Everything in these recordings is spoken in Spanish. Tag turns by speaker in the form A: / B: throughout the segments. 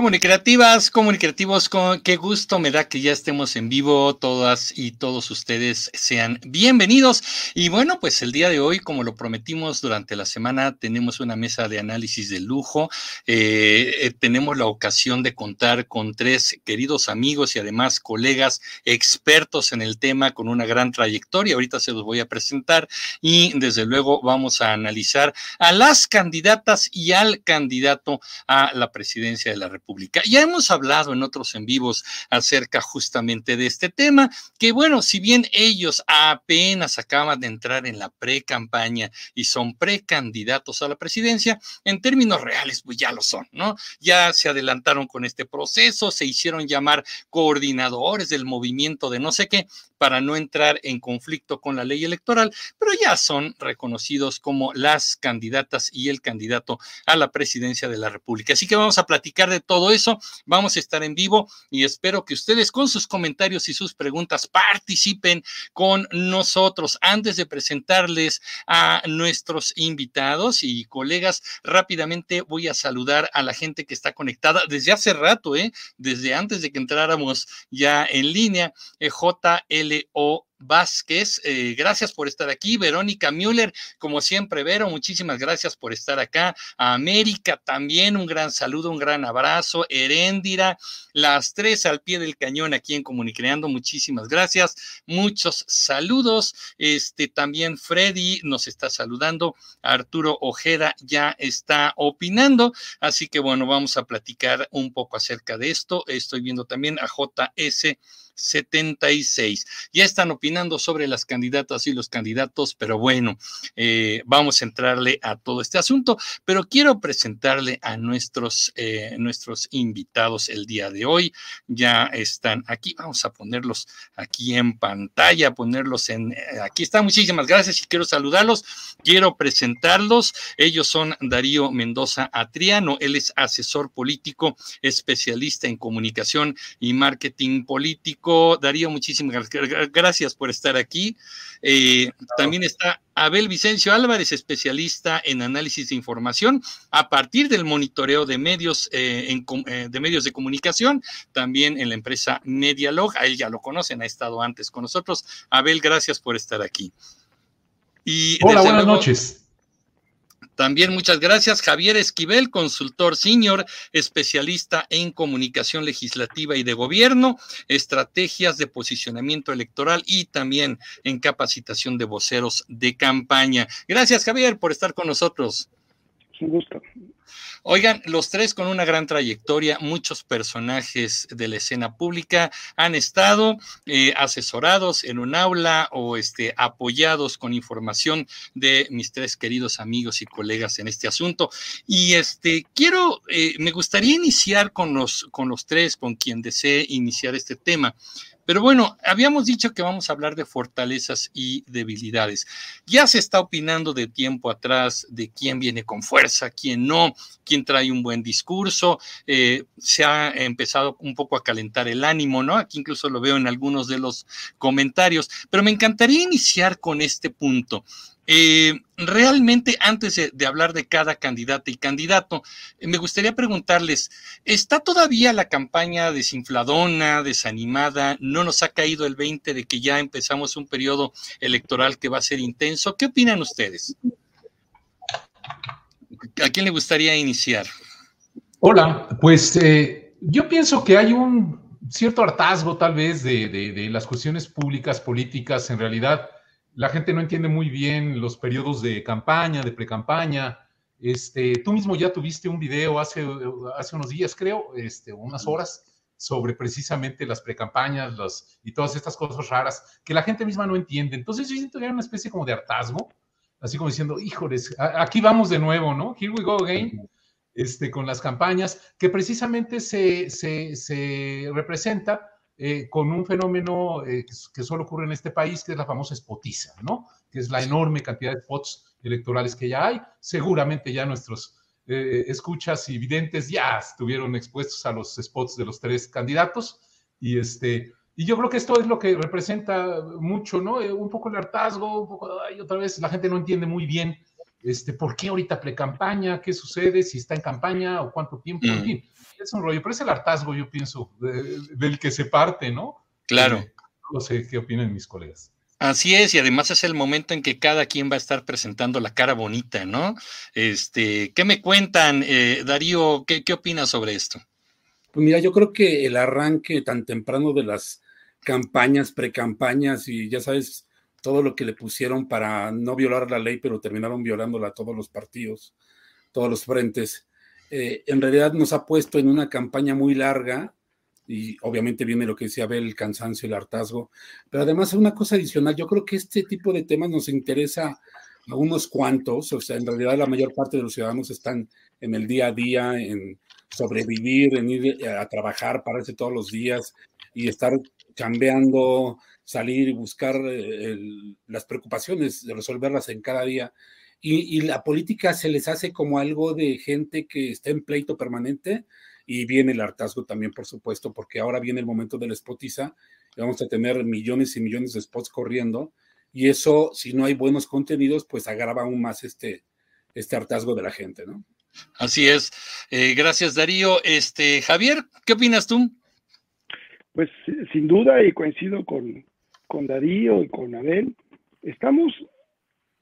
A: Comunicativas, comunicativos, con qué gusto me da que ya estemos en vivo, todas y todos ustedes sean bienvenidos. Y bueno, pues el día de hoy, como lo prometimos durante la semana, tenemos una mesa de análisis de lujo. Eh, eh, tenemos la ocasión de contar con tres queridos amigos y además colegas expertos en el tema con una gran trayectoria. Ahorita se los voy a presentar y desde luego vamos a analizar a las candidatas y al candidato a la presidencia de la República ya hemos hablado en otros en vivos acerca justamente de este tema, que bueno, si bien ellos apenas acaban de entrar en la pre-campaña y son precandidatos a la presidencia, en términos reales, pues ya lo son, ¿no? Ya se adelantaron con este proceso, se hicieron llamar coordinadores del movimiento de no sé qué, para no entrar en conflicto con la ley electoral, pero ya son reconocidos como las candidatas y el candidato a la presidencia de la República. Así que vamos a platicar de todo eso, vamos a estar en vivo y espero que ustedes con sus comentarios y sus preguntas participen con nosotros. Antes de presentarles a nuestros invitados y colegas, rápidamente voy a saludar a la gente que está conectada desde hace rato, ¿eh? desde antes de que entráramos ya en línea, eh, JL Leo Vázquez, eh, gracias por estar aquí. Verónica Müller, como siempre, Vero, muchísimas gracias por estar acá. A América también, un gran saludo, un gran abrazo. Heréndira, las tres al pie del cañón aquí en Comunicreando, muchísimas gracias. Muchos saludos. Este también Freddy nos está saludando. Arturo Ojeda ya está opinando. Así que bueno, vamos a platicar un poco acerca de esto. Estoy viendo también a JS. 76. Ya están opinando sobre las candidatas y los candidatos, pero bueno, eh, vamos a entrarle a todo este asunto, pero quiero presentarle a nuestros, eh, nuestros invitados el día de hoy. Ya están aquí, vamos a ponerlos aquí en pantalla, ponerlos en, eh, aquí están, muchísimas gracias y quiero saludarlos, quiero presentarlos. Ellos son Darío Mendoza Atriano, él es asesor político, especialista en comunicación y marketing político Darío, muchísimas gracias por estar aquí. Eh, también está Abel Vicencio Álvarez, especialista en análisis de información a partir del monitoreo de medios, eh, eh, de medios de comunicación, también en la empresa Medialog. A él ya lo conocen, ha estado antes con nosotros. Abel, gracias por estar aquí.
B: Y Hola, buenas noches.
A: También muchas gracias, Javier Esquivel, consultor senior, especialista en comunicación legislativa y de gobierno, estrategias de posicionamiento electoral y también en capacitación de voceros de campaña. Gracias, Javier, por estar con nosotros. Oigan, los tres con una gran trayectoria, muchos personajes de la escena pública han estado eh, asesorados en un aula o este, apoyados con información de mis tres queridos amigos y colegas en este asunto. Y este, quiero, eh, me gustaría iniciar con los, con los tres, con quien desee iniciar este tema. Pero bueno, habíamos dicho que vamos a hablar de fortalezas y debilidades. Ya se está opinando de tiempo atrás de quién viene con fuerza, quién no, quién trae un buen discurso. Eh, se ha empezado un poco a calentar el ánimo, ¿no? Aquí incluso lo veo en algunos de los comentarios. Pero me encantaría iniciar con este punto. Eh, realmente, antes de, hablar de cada candidata y candidato, eh, me gustaría preguntarles, ¿está todavía la campaña desinfladona, desanimada? ¿No nos ha caído el 20 de que ya empezamos un periodo electoral que va a ser intenso? ¿Qué opinan ustedes? ¿A quién le gustaría iniciar?
B: Hola, pues eh, yo pienso que hay un cierto hartazgo tal vez de, de las cuestiones públicas, políticas, en realidad la gente no entiende muy bien los periodos de campaña, de pre-campaña. Este, tú mismo ya tuviste un video hace, hace unos días, creo, este, unas horas, sobre precisamente las precampañas las, y todas estas cosas raras que la gente misma no entiende. Entonces yo siento que hay una especie como de hartazgo, así como diciendo, híjoles, aquí vamos de nuevo, ¿no? Here we go again, este, con las campañas, que precisamente se, se, se representa eh, con un fenómeno eh, que solo ocurre en este país, que es la famosa spotiza, ¿no? Que es la enorme cantidad de spots electorales que ya hay. Seguramente ya nuestros eh, escuchas y videntes ya estuvieron expuestos a los spots de los tres candidatos. Y, este, y yo creo que esto es lo que representa mucho, ¿no? un poco el hartazgo, un poco, ay, otra vez, la gente no entiende muy bien este, ¿por qué ahorita pre-campaña? ¿Qué sucede? ¿Si está en campaña o cuánto tiempo? En mm. fin, es un rollo, pero es el hartazgo, yo pienso, del que se parte, ¿no?
A: Claro.
B: Eh, no sé qué opinan mis colegas.
A: Así es, y además es el momento en que cada quien va a estar presentando la cara bonita, ¿no? Este, ¿qué me cuentan, eh, Darío? ¿qué, ¿Qué opinas sobre esto?
C: Pues mira, yo creo que el arranque tan temprano de las campañas, precampañas y ya sabes, todo lo que le pusieron para no violar la ley, pero terminaron violándola a todos los partidos, todos los frentes, eh, en realidad nos ha puesto en una campaña muy larga y obviamente viene lo que decía Abel, el cansancio, el hartazgo, pero además una cosa adicional, yo creo que este tipo de temas nos interesa a unos cuantos, o sea, en realidad la mayor parte de los ciudadanos están en el día a día, en sobrevivir, en ir a trabajar, pararse todos los días y estar cambiando, salir y buscar eh, las preocupaciones, resolverlas en cada día. Y, la política se les hace como algo de gente que está en pleito permanente y viene el hartazgo también, por supuesto, porque ahora viene el momento de la spotiza vamos a tener millones y millones de spots corriendo y eso, si no hay buenos contenidos, pues agrava aún más este, este hartazgo de la gente, ¿no?
A: Así es. Eh, gracias, Darío. Este, Javier, ¿qué opinas tú?
D: Pues sin duda, y coincido con, con Darío y con Abel, estamos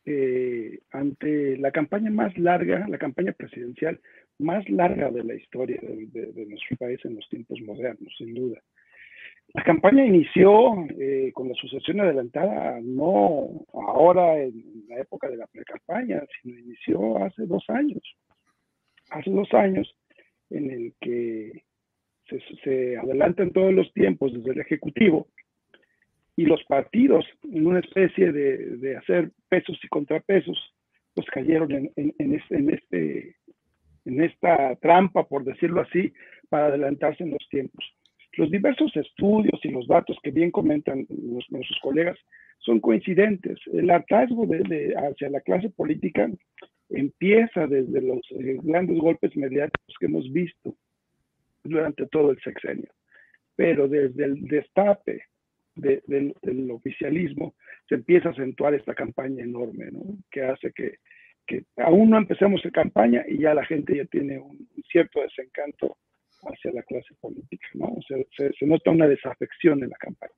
D: eh, ante la campaña más larga, la campaña presidencial más larga de la historia de, nuestro país en los tiempos modernos, sin duda. La campaña inició eh, con la sucesión adelantada, no ahora en la época de la pre-campaña, sino inició hace dos años. Hace dos años en el que se, se adelantan todos los tiempos desde el Ejecutivo y los partidos, en una especie de, de hacer pesos y contrapesos, pues cayeron en, en, en, este, en, este, en esta trampa, por decirlo así, para adelantarse en los tiempos. Los diversos estudios y los datos que bien comentan nuestros colegas son coincidentes. El hartazgo de, hacia la clase política empieza desde los eh, grandes golpes mediáticos que hemos visto durante todo el sexenio. Pero desde el destape del, oficialismo se empieza a acentuar esta campaña enorme, ¿no? que hace que, que aún no empecemos la campaña y ya la gente ya tiene un cierto desencanto hacia la clase política, ¿no? O sea, se, nota una desafección en la campaña.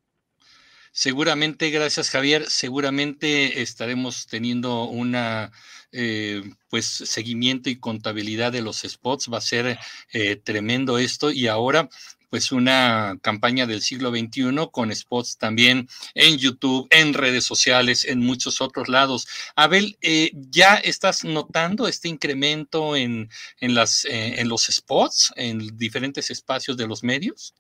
A: Seguramente, gracias Javier, seguramente estaremos teniendo una eh, pues seguimiento y contabilidad de los spots, va a ser eh, tremendo esto y ahora pues una campaña del siglo XXI con spots también en YouTube, en redes sociales, en muchos otros lados. Abel, eh, ¿ya estás notando este incremento en, en, las, eh, en los spots, en diferentes espacios de los medios?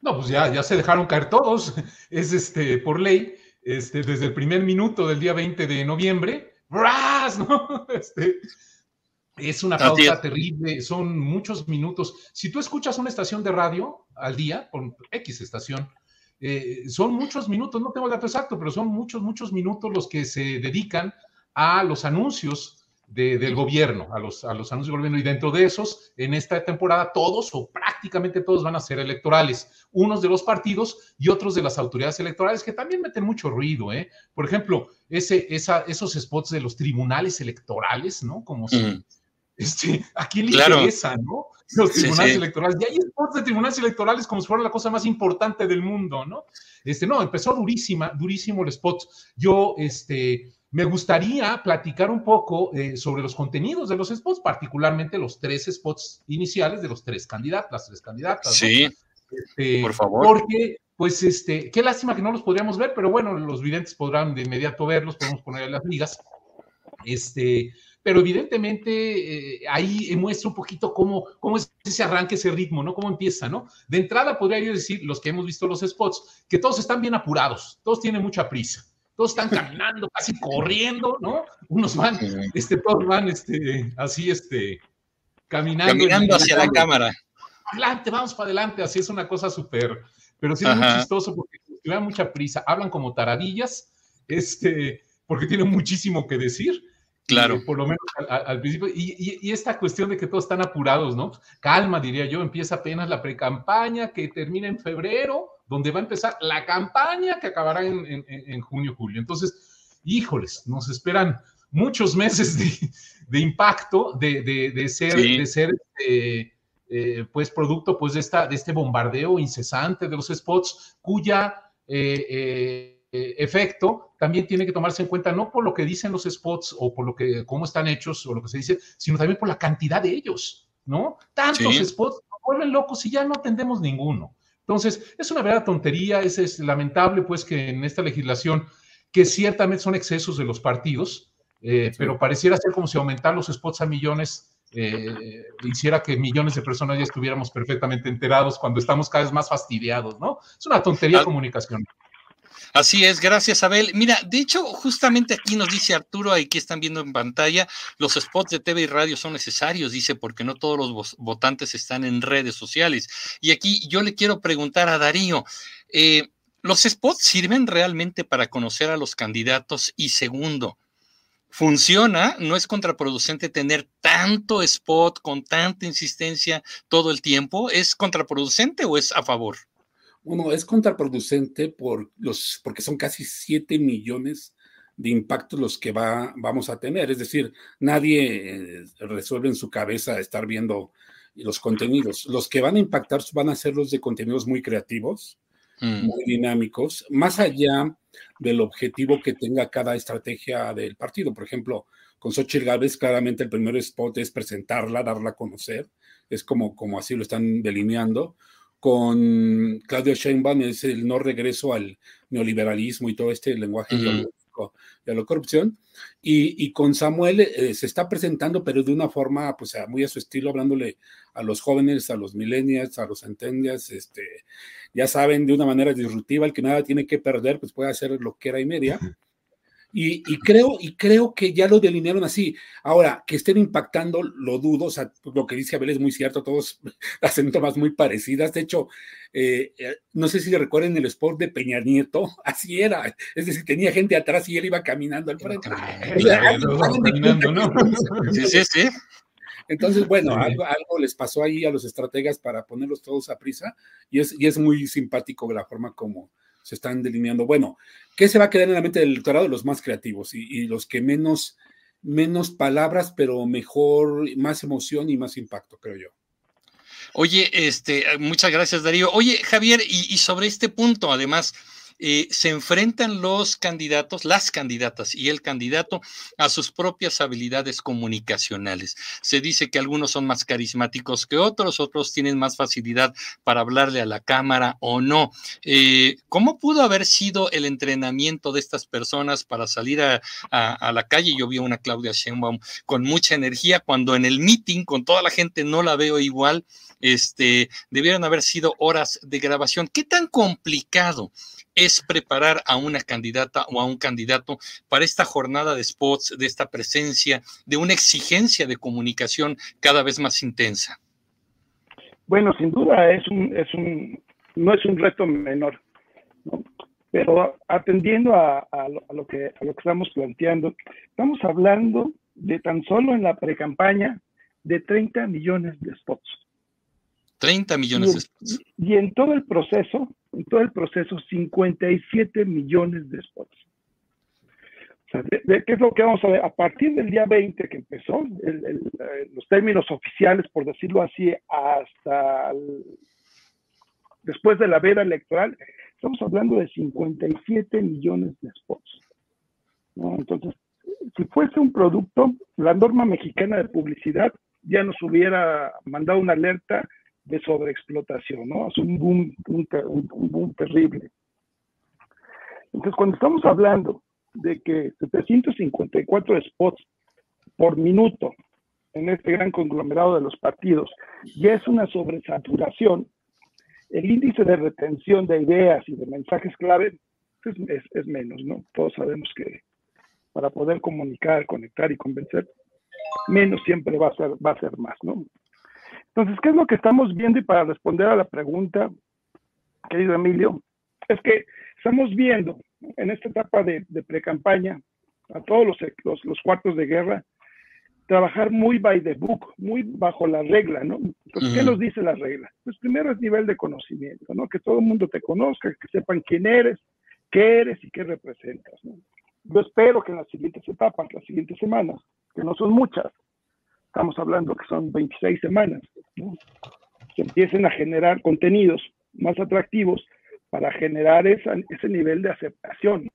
B: No, pues ya, ya se dejaron caer todos. Es este, por ley, este, desde el primer minuto del día 20 de noviembre, ¡bras! ¿no? Este, es una pausa terrible, son muchos minutos. Si tú escuchas una estación de radio al día, con X estación, eh, son muchos minutos, no tengo el dato exacto, pero son muchos, muchos minutos los que se dedican a los anuncios del gobierno, a los, a los anuncios del gobierno. Y dentro de esos, en esta temporada, todos o prácticamente todos van a ser electorales. Unos de los partidos y otros de las autoridades electorales, que también meten mucho ruido. ¿eh? Por ejemplo, ese, esa, esos spots de los tribunales electorales, ¿no? Como si este, ¿A quién le interesa, no? Los tribunales electorales. Y hay spots de tribunales electorales como si fuera la cosa más importante del mundo, ¿no? Este, no, empezó durísima, durísimo el spot. Yo, este, me gustaría platicar un poco eh, sobre los contenidos de los spots, particularmente los tres spots iniciales de los tres candidatos, las tres candidatas.
A: Sí,
B: este, por favor. Porque, pues, este, qué lástima que no los podríamos ver, pero bueno, los videntes podrán de inmediato verlos, podemos poner las ligas. Este, pero evidentemente eh, ahí muestra un poquito cómo, cómo es ese arranque, ese ritmo, ¿no? Cómo empieza, ¿no? De entrada podría yo decir, los que hemos visto los spots, que todos están bien apurados, todos tienen mucha prisa, todos están caminando, casi corriendo, ¿no? Unos van, este, todos van, este, así, este, caminando.
A: Caminando hacia la cámara.
B: Adelante, vamos para adelante, así es una cosa súper, pero sí es muy chistoso porque llevan mucha prisa, hablan como taradillas, este, porque tienen muchísimo que decir
A: Claro.
B: por lo menos al, principio. Y, esta cuestión de que todos están apurados, ¿no? Calma, diría yo. Empieza apenas la pre-campaña que termina en febrero, donde va a empezar la campaña que acabará en, junio, julio. Entonces, híjoles, nos esperan muchos meses de, impacto, de, ser, de ser este, eh, pues producto pues de, esta, de este bombardeo incesante de los spots, cuya eh, eh, efecto también tiene que tomarse en cuenta no por lo que dicen los spots o por lo que cómo están hechos o lo que se dice, sino también por la cantidad de ellos, ¿no? Tantos spots nos vuelven locos y ya no atendemos ninguno. Entonces, es una verdadera tontería, es, es lamentable pues que en esta legislación, que ciertamente son excesos de los partidos, pero pareciera ser como si aumentar los spots a millones eh, hiciera que millones de personas ya estuviéramos perfectamente enterados cuando estamos cada vez más fastidiados, ¿no? Es una tontería de comunicación.
A: Así es, gracias Abel. Mira, de hecho, justamente aquí nos dice Arturo, aquí están viendo en pantalla, los spots de TV y radio son necesarios, dice, porque no todos los votantes están en redes sociales. Y aquí yo le quiero preguntar a Darío, eh, ¿los spots sirven realmente para conocer a los candidatos? Y segundo, funciona, no es contraproducente tener tanto spot con tanta insistencia todo el tiempo. ¿Es contraproducente o es a favor?
C: Bueno, es contraproducente por los, porque son casi 7 millones de impactos los que va, vamos a tener. Es decir, nadie eh, resuelve en su cabeza estar viendo los contenidos. Los que van a impactar van a ser los de contenidos muy creativos, mm. muy dinámicos, más allá del objetivo que tenga cada estrategia del partido. Por ejemplo, con Xochitl Gálvez, claramente el primer spot es presentarla, darla a conocer, es como, como así lo están delineando. Con Claudio Sheinbaum es el no regreso al neoliberalismo y todo este lenguaje de la corrupción. Y, con Samuel eh, se está presentando, pero de una forma, pues muy a su estilo, hablándole a los jóvenes, a los millennials, a los centennials, este, ya saben, de una manera disruptiva, el que nada tiene que perder, pues puede hacer lo que era y media. Y, creo, y creo que ya lo delinearon así. Ahora, que estén impactando, lo dudo, o sea, lo que dice Abel es muy cierto, todos hacen tomas muy parecidas. De hecho, eh, eh, no sé si recuerden el sport de Peña Nieto, así era. Es decir, tenía gente atrás y él iba caminando al frente.
A: Sí, sí, sí.
C: Entonces, bueno, algo, les pasó ahí a los estrategas para ponerlos todos a prisa y es, y es muy simpático la forma como se están delineando. Bueno, ¿qué se va a quedar en la mente del electorado? Los más creativos y, los que menos, menos palabras, pero mejor, más emoción y más impacto, creo yo.
A: Oye, este, muchas gracias, Darío. Oye, Javier, y sobre este punto, además, eh, se enfrentan los candidatos, las candidatas y el candidato a sus propias habilidades comunicacionales. Se dice que algunos son más carismáticos que otros, otros tienen más facilidad para hablarle a la cámara o no. Eh, ¿Cómo pudo haber sido el entrenamiento de estas personas para salir a, la calle? Yo vi a una Claudia Sheinbaum con mucha energía cuando en el meeting con toda la gente no la veo igual. Este, debieron haber sido horas de grabación. ¿Qué tan complicado es preparar a una candidata o a un candidato para esta jornada de spots, de esta presencia, de una exigencia de comunicación cada vez más intensa?
D: Bueno, sin duda es un, es un, no es un reto menor, pero atendiendo a, lo, que, a lo que estamos planteando, estamos hablando de tan solo en la precampaña de 30 millones de spots.
A: 30 millones de spots.
D: Y en todo el proceso, en todo el proceso, 57 millones de spots. O sea, de, ¿Qué es lo que vamos a ver? A partir del día 20 que empezó, eh, los términos oficiales, por decirlo así, hasta después de la veda electoral, estamos hablando de 57 millones de spots. Entonces, si fuese un producto, la norma mexicana de publicidad ya nos hubiera mandado una alerta de sobreexplotación, ¿no? Es un boom, un, boom terrible. Entonces, cuando estamos hablando de que 754 spots por minuto en este gran conglomerado de los partidos ya es una sobresaturación, el índice de retención de ideas y de mensajes clave es, menos, ¿no? Todos sabemos que para poder comunicar, conectar y convencer, menos siempre va a ser más, ¿no? Entonces, ¿qué es lo que estamos viendo? Y para responder a la pregunta, querido Emilio, es que estamos viendo en esta etapa de, de pre-campaña a todos los, los, cuartos de guerra trabajar muy by the book, muy bajo la regla, ¿no? Entonces, ¿qué nos dice la regla? Pues primero es nivel de conocimiento, ¿no? Que todo el mundo te conozca, que sepan quién eres, qué eres y qué representas, ¿no? Yo espero que en las siguientes etapas, las siguientes semanas, que no son muchas, estamos hablando que son 26 semanas, se empiecen a generar contenidos más atractivos para generar ese nivel de aceptación.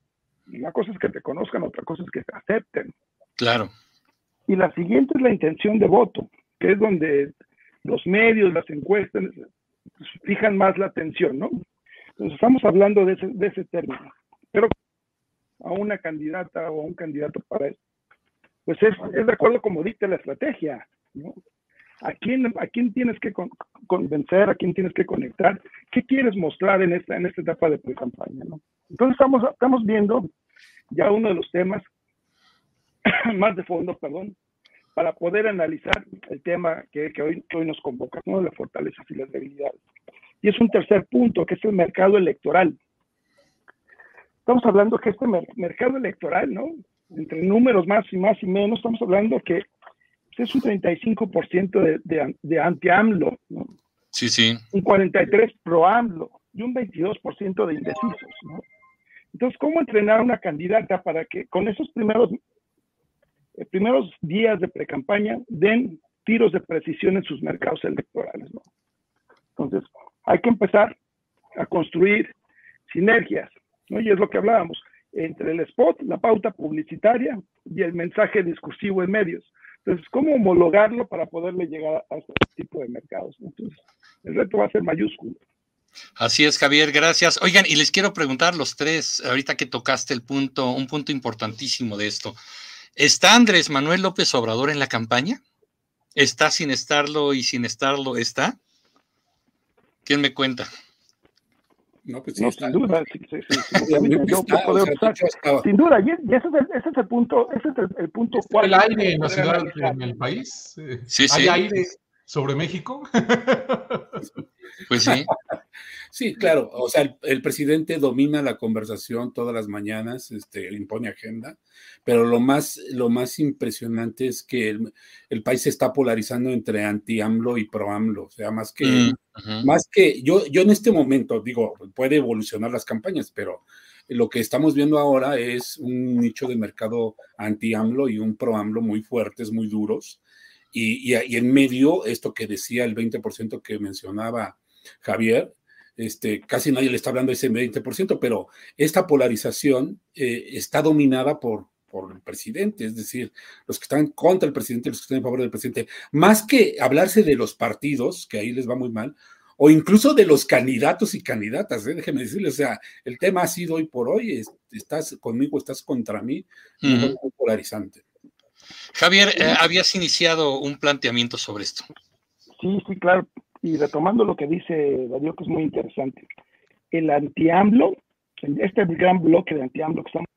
D: Una cosa es que te conozcan, otra cosa es que te acepten.
A: Claro.
D: Y la siguiente es la intención de voto, que es donde los medios, las encuestas, fijan más la atención, ¿no? Entonces estamos hablando de ese, de ese término. Pero a una candidata o a un candidato para eso, pues es, es de acuerdo como dicta la estrategia, ¿no? ¿A quién, ¿A quién tienes que convencer? ¿A quién tienes que conectar? ¿Qué quieres mostrar en esta, en esta etapa de pre-campaña? ¿no? Entonces estamos, estamos viendo ya uno de los temas más de fondo, perdón, para poder analizar el tema que, que, hoy, que hoy nos convoca, ¿no? las fortalezas y las debilidades. Y es un tercer punto, que es el mercado electoral. Estamos hablando que este mercado electoral, ¿no? Entre números más y más y menos, estamos hablando que es un 35% de, de, de anti-AMLO, ¿no?
A: Sí, sí.
D: Un 43% pro-AMLO y un 22% de indecisos, ¿no? Entonces, ¿cómo entrenar a una candidata para que con esos primeros eh, primeros días de pre-campaña den tiros de precisión en sus mercados electorales. ¿no? Entonces, hay que empezar a construir sinergias, ¿no? y es lo que hablábamos, entre el spot, la pauta publicitaria y el mensaje discursivo en medios. Entonces, ¿cómo homologarlo para poderle llegar a este tipo de mercados? Entonces, el reto va a ser mayúsculo.
A: Así es, Javier, gracias. Oigan, y les quiero preguntar los tres, ahorita que tocaste el punto, un punto importantísimo de esto. ¿Está Andrés Manuel López Obrador en la campaña? ¿Está sin estarlo y sin estarlo está? ¿Quién me cuenta?
D: No, pues sí, sin duda. sin duda, y ese es, el, ese es el punto, ese es el, el punto
B: ¿El aire en la ciudad, en el país?
A: Sí, sí.
B: ¿Hay aire sobre México?
A: Pues sí.
C: Sí, claro. O sea, el, presidente domina la conversación todas las mañanas, este, impone agenda, pero lo más, lo más impresionante es que el, país se está polarizando entre anti-AMLO y pro-AMLO. O sea, más que, mm, más que yo, yo en este momento digo, puede evolucionar las campañas, pero lo que estamos viendo ahora es un nicho de mercado anti-AMLO y un pro-AMLO muy fuertes, muy duros. Y, y, y, en medio, esto que decía el 20% que mencionaba Javier, este, casi nadie le está hablando de ese 20%, pero esta polarización eh, está dominada por, por el presidente, es decir, los que están contra el presidente y los que están en favor del presidente, más que hablarse de los partidos, que ahí les va muy mal, o incluso de los candidatos y candidatas, ¿eh? déjeme decirles, o sea, el tema ha sido hoy por hoy, estás conmigo, estás contra mí, muy polarizante.
A: Javier, eh, habías iniciado un planteamiento sobre esto.
D: Sí, sí, claro. Y retomando lo que dice Darío, que es muy interesante, el anti-AMLO, este gran bloque de anti-AMLO que estamos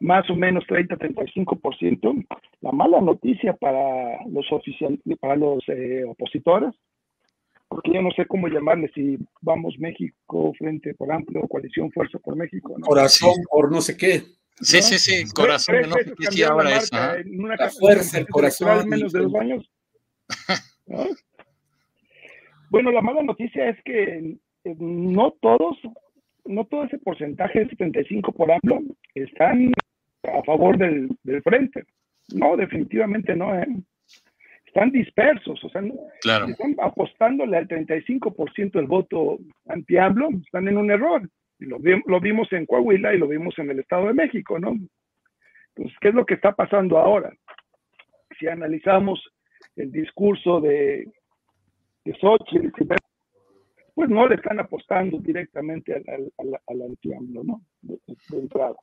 D: más o menos 30-35%, la mala noticia para los oficial, para los eh, opositores, porque yo no sé cómo llamarle si vamos México frente por amplio coalición Fuerza por México.
C: Corazón por no sé qué.
A: Sí, sí, sí, corazón, no sé qué ahora es.
C: La fuerza, el corazón.
D: menos de dos años. ¿no? Bueno, la mala noticia es que no todos, no todo ese porcentaje de 75 por AMLO están a favor del, frente. No, definitivamente no. ¿eh? Están dispersos, o sea, están apostándole al 35% del voto anti-AMLO, están en un error. Lo, vimos en Coahuila y lo vimos en el Estado de México, ¿no? Entonces, ¿qué es lo que está pasando ahora? Si analizamos el discurso de de Xochitl, pues no le están apostando directamente al, al, al, ¿no? De, entrada.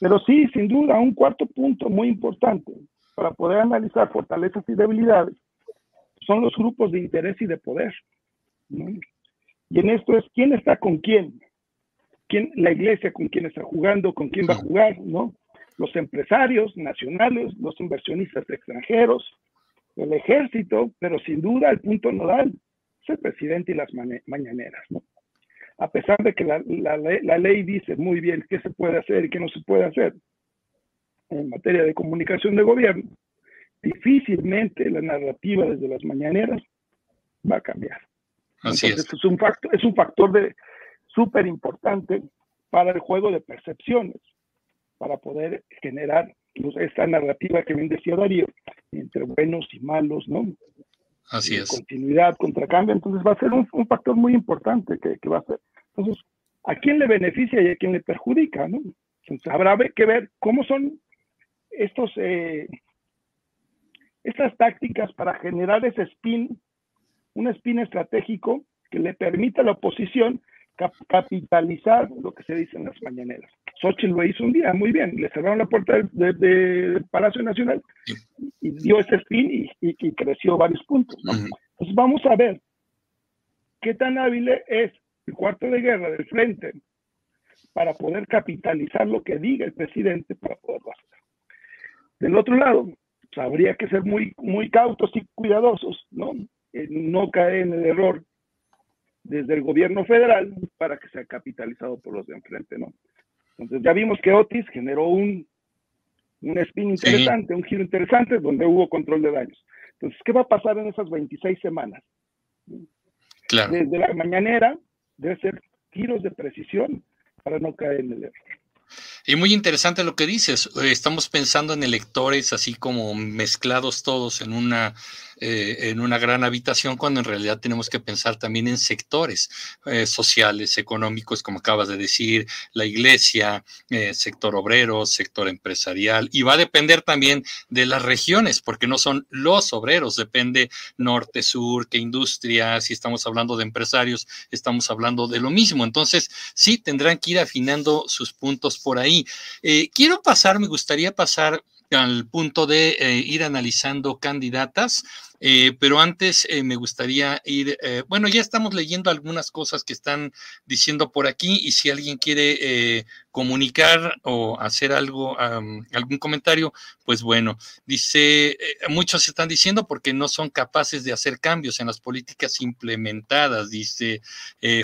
D: Pero sí, sin duda, un cuarto punto muy importante para poder analizar fortalezas y debilidades son los grupos de interés y de poder. ¿no? Y en esto es quién está con quién, quién, la iglesia con quién está jugando, con quién va a jugar, ¿no? Los empresarios nacionales, los inversionistas extranjeros, el ejército, pero sin duda el punto nodal es el presidente y las mañaneras, ¿no? A pesar de que la, la, ley dice muy bien qué se puede hacer y qué no se puede hacer en materia de comunicación de gobierno, difícilmente la narrativa desde las mañaneras va a cambiar.
A: Así es.
D: Es un factor, es un factor de súper importante para el juego de percepciones para poder generar pues, esta narrativa que bien decía Darío, entre buenos y malos, ¿no?
A: Así es.
D: Continuidad, contracambio, entonces va a ser un, factor muy importante que, que, va a ser. Entonces, ¿a quién le beneficia y a quién le perjudica, no? Entonces, habrá que ver cómo son estos, eh, estas tácticas para generar ese spin, un spin estratégico que le permita a la oposición capitalizar lo que se dice en las mañaneras. Xochitl lo hizo un día muy bien, le cerraron la puerta del, Palacio Nacional y dio ese spin y, creció varios puntos. Entonces vamos a ver qué tan hábil es el cuarto de guerra del frente para poder capitalizar lo que diga el presidente para poderlo hacer. Del otro lado, pues, habría que ser muy, muy cautos y cuidadosos, ¿no? no caer en el error desde el gobierno federal para que sea capitalizado por los de enfrente, ¿no? Entonces ya vimos que Otis generó un, un spin interesante, un giro interesante donde hubo control de daños. Entonces, ¿qué va a pasar en esas 26 semanas?
A: Claro.
D: Desde la mañanera debe ser giros de precisión para no caer en el error.
A: Y muy interesante lo que dices. Estamos pensando en electores así como mezclados todos en una eh, en una gran habitación cuando en realidad tenemos que pensar también en sectores eh, sociales, económicos, como acabas de decir, la iglesia, eh, sector obrero, sector empresarial, y va a depender también de las regiones, porque no son los obreros, depende norte, sur, qué industria, si estamos hablando de empresarios, estamos hablando de lo mismo. Entonces, sí, tendrán que ir afinando sus puntos por ahí. Quiero pasar, me gustaría pasar al punto de ir analizando candidatas. Eh, pero antes eh, me gustaría ir, eh, bueno, ya estamos leyendo algunas cosas que están diciendo por aquí y si alguien quiere comunicar o hacer algo, algún comentario, pues bueno, dice, muchos están diciendo porque no son capaces de hacer cambios en las políticas implementadas, dice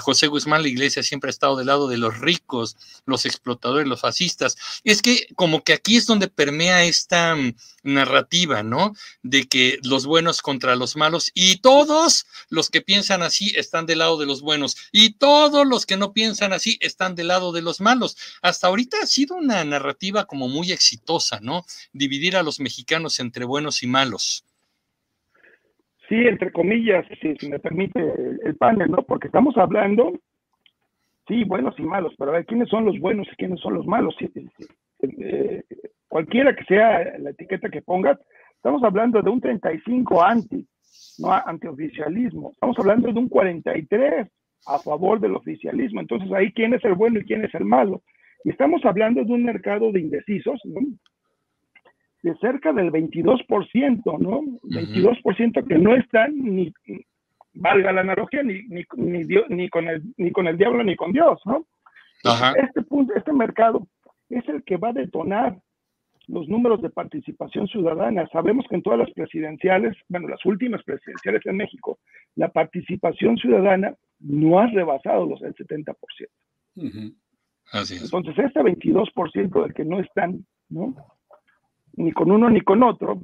A: José Guzmán, la iglesia siempre ha estado del lado de los ricos, los explotadores, los fascistas. Es que como que aquí es donde permea esta mm, narrativa, ¿no? De que los buenos contra los malos y todos los que piensan así están del lado de los buenos y todos los que no piensan así están del lado de los malos. Hasta ahorita ha sido una narrativa como muy exitosa, ¿no? Dividir a los mexicanos entre buenos y malos.
D: Sí, entre comillas, si, me permite el, panel, ¿no? Porque estamos hablando, sí, buenos y malos, pero a ver, ¿quiénes son los buenos y quiénes son los malos? Eh, cualquiera que sea la etiqueta que pongas, Estamos hablando de un 35 anti, no antioficialismo. Estamos hablando de un 43 a favor del oficialismo. Entonces, ahí, ¿quién es el bueno y quién es el malo? Y estamos hablando de un mercado de indecisos, ¿no? De cerca del 22%, ¿no? 22% que no están ni, valga la analogía, ni, ni, ni, con el, ni con el diablo ni con Dios, ¿no? Este, punto, este mercado es el que va a detonar los números de participación ciudadana. Sabemos que en todas las presidenciales, bueno, las últimas presidenciales en México, la participación ciudadana no ha rebasado los del 70%.
A: Así es.
D: Entonces, este 22% del que no están, ¿no? Ni con uno ni con otro,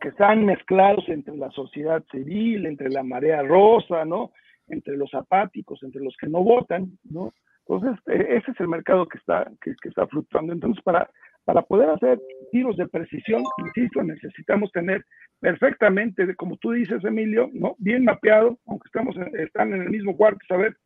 D: que están mezclados entre la sociedad civil, entre la marea rosa, ¿no? Entre los apáticos, entre los que no votan, ¿no? Entonces, e, ese es el mercado que está, que, que está fluctuando. Entonces, para, para poder hacer tiros de precisión, insisto, necesitamos tener perfectamente, como tú dices, Emilio, ¿no? bien mapeado, aunque estamos están en el mismo cuarto, saber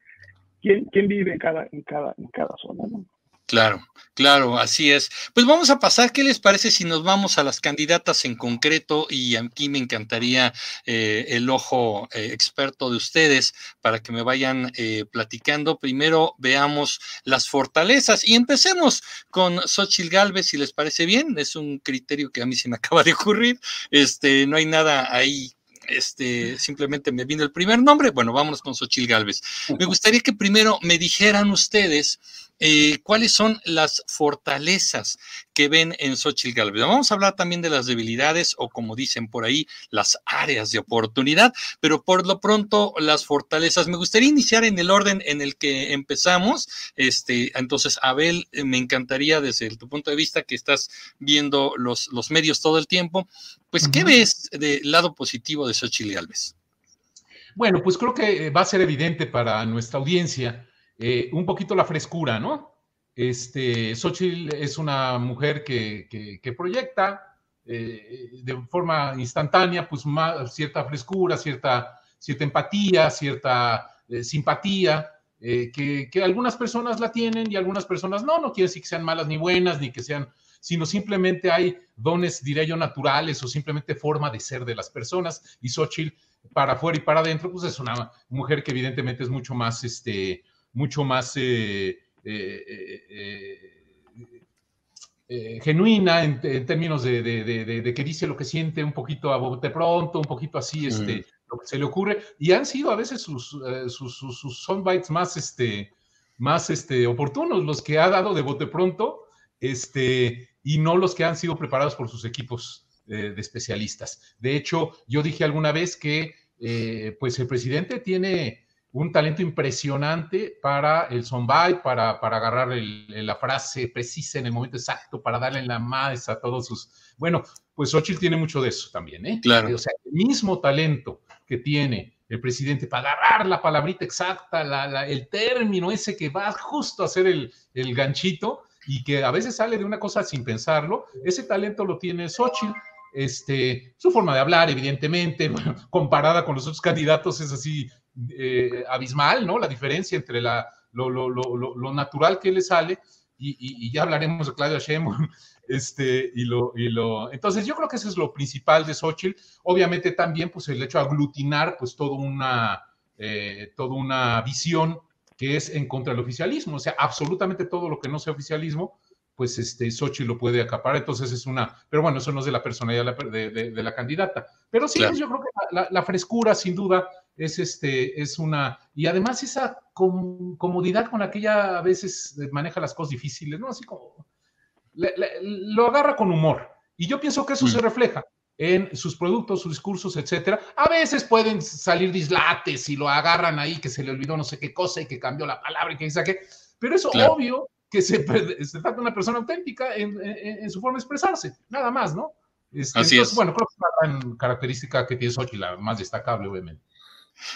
D: quién, quién vive en cada, en cada, en cada zona. ¿no?
A: Claro, claro, así es. Pues vamos a pasar, ¿qué les parece si nos vamos a las candidatas en concreto? Y aquí me encantaría eh, el ojo eh, experto de ustedes para que me vayan eh, platicando. Primero veamos las fortalezas y empecemos con Xochil Galvez, si les parece bien. Es un criterio que a mí se me acaba de ocurrir. Este, no hay nada ahí este, simplemente me vino el primer nombre. Bueno, vámonos con Xochil Galvez. Me gustaría que primero me dijeran ustedes eh, cuáles son las fortalezas que ven en Xochitl Galvez. Vamos a hablar también de las debilidades o como dicen por ahí, las áreas de oportunidad, pero por lo pronto las fortalezas. Me gustaría iniciar en el orden en el que empezamos. Este, entonces, Abel, eh, me encantaría desde tu punto de vista que estás viendo los, los medios todo el tiempo, pues, ¿qué ves del lado positivo de Xochitl Galvez?
B: Bueno, pues creo que va a ser evidente para nuestra audiencia eh, un poquito la frescura, ¿no? Este, Xochitl es una mujer que, proyecta eh, de forma instantánea pues cierta frescura, cierta, cierta empatía, cierta eh, simpatía, que, que, algunas personas la tienen y algunas personas no, no quiere decir que sean malas ni buenas, ni que sean, sino simplemente hay dones, diría yo, naturales o simplemente forma de ser de las personas. Y Xochitl, para afuera y para adentro, pues es una mujer que evidentemente es mucho más, este, mucho más genuina en, términos de, que dice lo que siente un poquito a bote pronto, un poquito así, este, lo que se le ocurre. Y han sido a veces sus, eh, sus, sus, soundbites más, este, más este, oportunos, los que ha dado de bote pronto, este, y no los que han sido preparados por sus equipos eh, de especialistas. De hecho, yo dije alguna vez que eh, pues el presidente tiene un talento impresionante para el soundbite, para, para agarrar la frase precisa en el momento exacto, para darle la más a todos sus... Bueno, pues Xochitl tiene mucho de eso también, ¿eh?
A: Claro.
B: O sea, el mismo talento que tiene el presidente para agarrar la palabrita exacta, el término ese que va justo a hacer el, el ganchito y que a veces sale de una cosa sin pensarlo, ese talento lo tiene Xochitl. Este, su forma de hablar, evidentemente, comparada con los otros candidatos, es así eh, abismal, ¿no? La diferencia entre la, lo, lo, lo, lo, natural que le sale, y, y, ya hablaremos de Claudia Sheinbaum, este, y lo, y lo... Entonces, yo creo que eso es lo principal de Xochitl. Obviamente también, pues, el hecho de aglutinar, pues, toda una, eh, toda una visión que es en contra del oficialismo, o sea, absolutamente todo lo que no sea oficialismo, pues este Xochitl lo puede acaparar, entonces es una, pero bueno, eso no es de la personalidad de, de, la candidata, pero sí, yo creo que la, la, frescura, sin duda, es, este, es una, y además esa comodidad con la que ella a veces maneja las cosas difíciles, ¿no? Así como, lo agarra con humor. Y yo pienso que eso se mm. refleja en sus productos, sus discursos, etcétera. A veces pueden salir dislates y lo agarran ahí, que se le olvidó no sé qué cosa y que cambió la palabra y que dice que, pero es obvio que se, se, trata de una persona auténtica en, su forma de expresarse, nada más, ¿no?
A: Este, Así es.
B: Bueno, creo que es una gran característica que tiene Sochi, la más destacable, obviamente.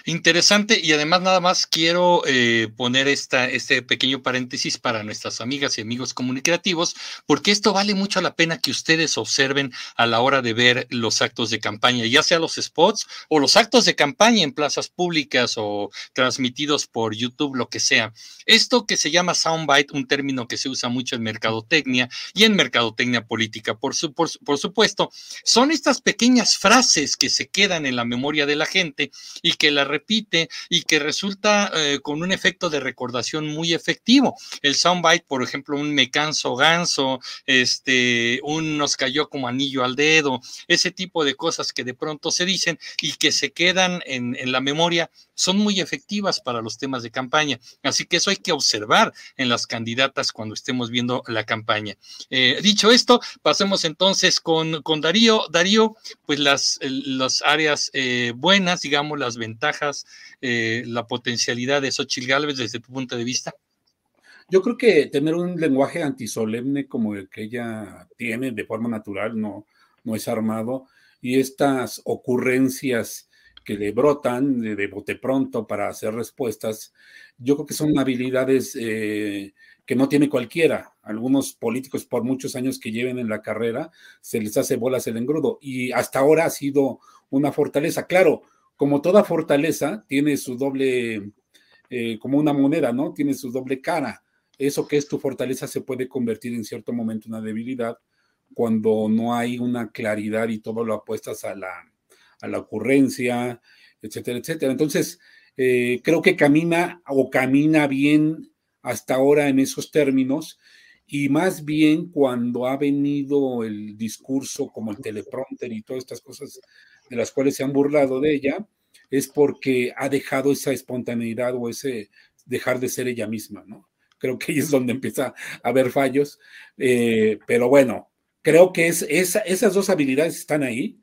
A: Interesante y además nada más quiero eh, poner esta, este pequeño paréntesis para nuestras amigas y amigos comunicativos, porque esto vale mucho la pena que ustedes observen a la hora de ver los actos de campaña, ya sea los spots o los actos de campaña en plazas públicas o transmitidos por YouTube, lo que sea. Esto que se llama soundbite, un término que se usa mucho en mercadotecnia y en mercadotecnia política, por, su, por, por supuesto, son estas pequeñas frases que se quedan en la memoria de la gente y que la repite y que resulta eh, con un efecto de recordación muy efectivo. El soundbite, por ejemplo, un me canso ganso, este, un nos cayó como anillo al dedo, ese tipo de cosas que de pronto se dicen y que se quedan en, en la memoria son muy efectivas para los temas de campaña. Así que eso hay que observar en las candidatas cuando estemos viendo la campaña. Eh, dicho esto, pasemos entonces con, con Darío. Darío, pues las, las áreas eh, buenas, digamos, las ventajas, eh, la potencialidad de Xochitl Gálvez desde tu punto de vista.
C: Yo creo que tener un lenguaje antisolemne como el que ella tiene de forma natural no, no es armado y estas ocurrencias que le brotan de, bote pronto para hacer respuestas, yo creo que son habilidades eh, que no tiene cualquiera. Algunos políticos, por muchos años que lleven en la carrera, se les hace bolas el engrudo y hasta ahora ha sido una fortaleza. Claro, como toda fortaleza, tiene su doble, eh, como una moneda, ¿no? Tiene su doble cara. Eso que es tu fortaleza se puede convertir en cierto momento en una debilidad cuando no hay una claridad y todo lo apuestas a la, a la ocurrencia, etcétera, etcétera. Entonces, eh, creo que camina o camina bien hasta ahora en esos términos y más bien cuando ha venido el discurso como el teleprompter y todas estas cosas de las cuales se han burlado de ella, es porque ha dejado esa espontaneidad o ese dejar de ser ella misma, ¿no? Creo que ahí es donde empieza a haber fallos, eh, pero bueno, creo que es, esas dos habilidades están ahí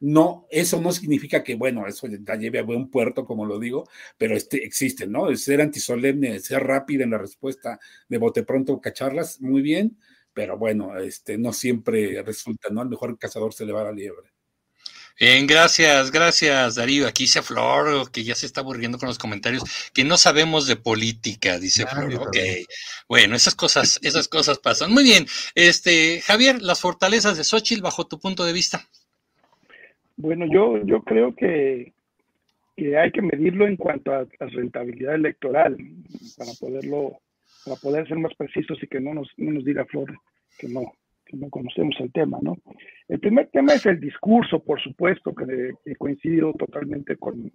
C: no, eso no significa que, bueno, eso la lleve a buen puerto, como lo digo, pero este, existe, ¿no? ser antisolemne, ser rápida en la respuesta, de bote pronto cacharlas, muy bien, pero bueno, este, no siempre resulta, ¿no? Al mejor cazador se le va la liebre.
A: Bien, gracias, gracias, Darío. Aquí dice Flor, que ya se está aburriendo con los comentarios, que no sabemos de política, dice Flor. Ok, bueno, esas cosas, esas cosas pasan. Muy bien, este, Javier, las fortalezas de Xochitl, bajo tu punto de vista.
D: Bueno, yo, yo creo que, que hay que medirlo en cuanto a, a, rentabilidad electoral para poderlo, para poder ser más precisos y que no nos, no nos diga Flor que no, no conocemos el tema, ¿no? El primer tema es el discurso, por supuesto, que, que coincido totalmente con,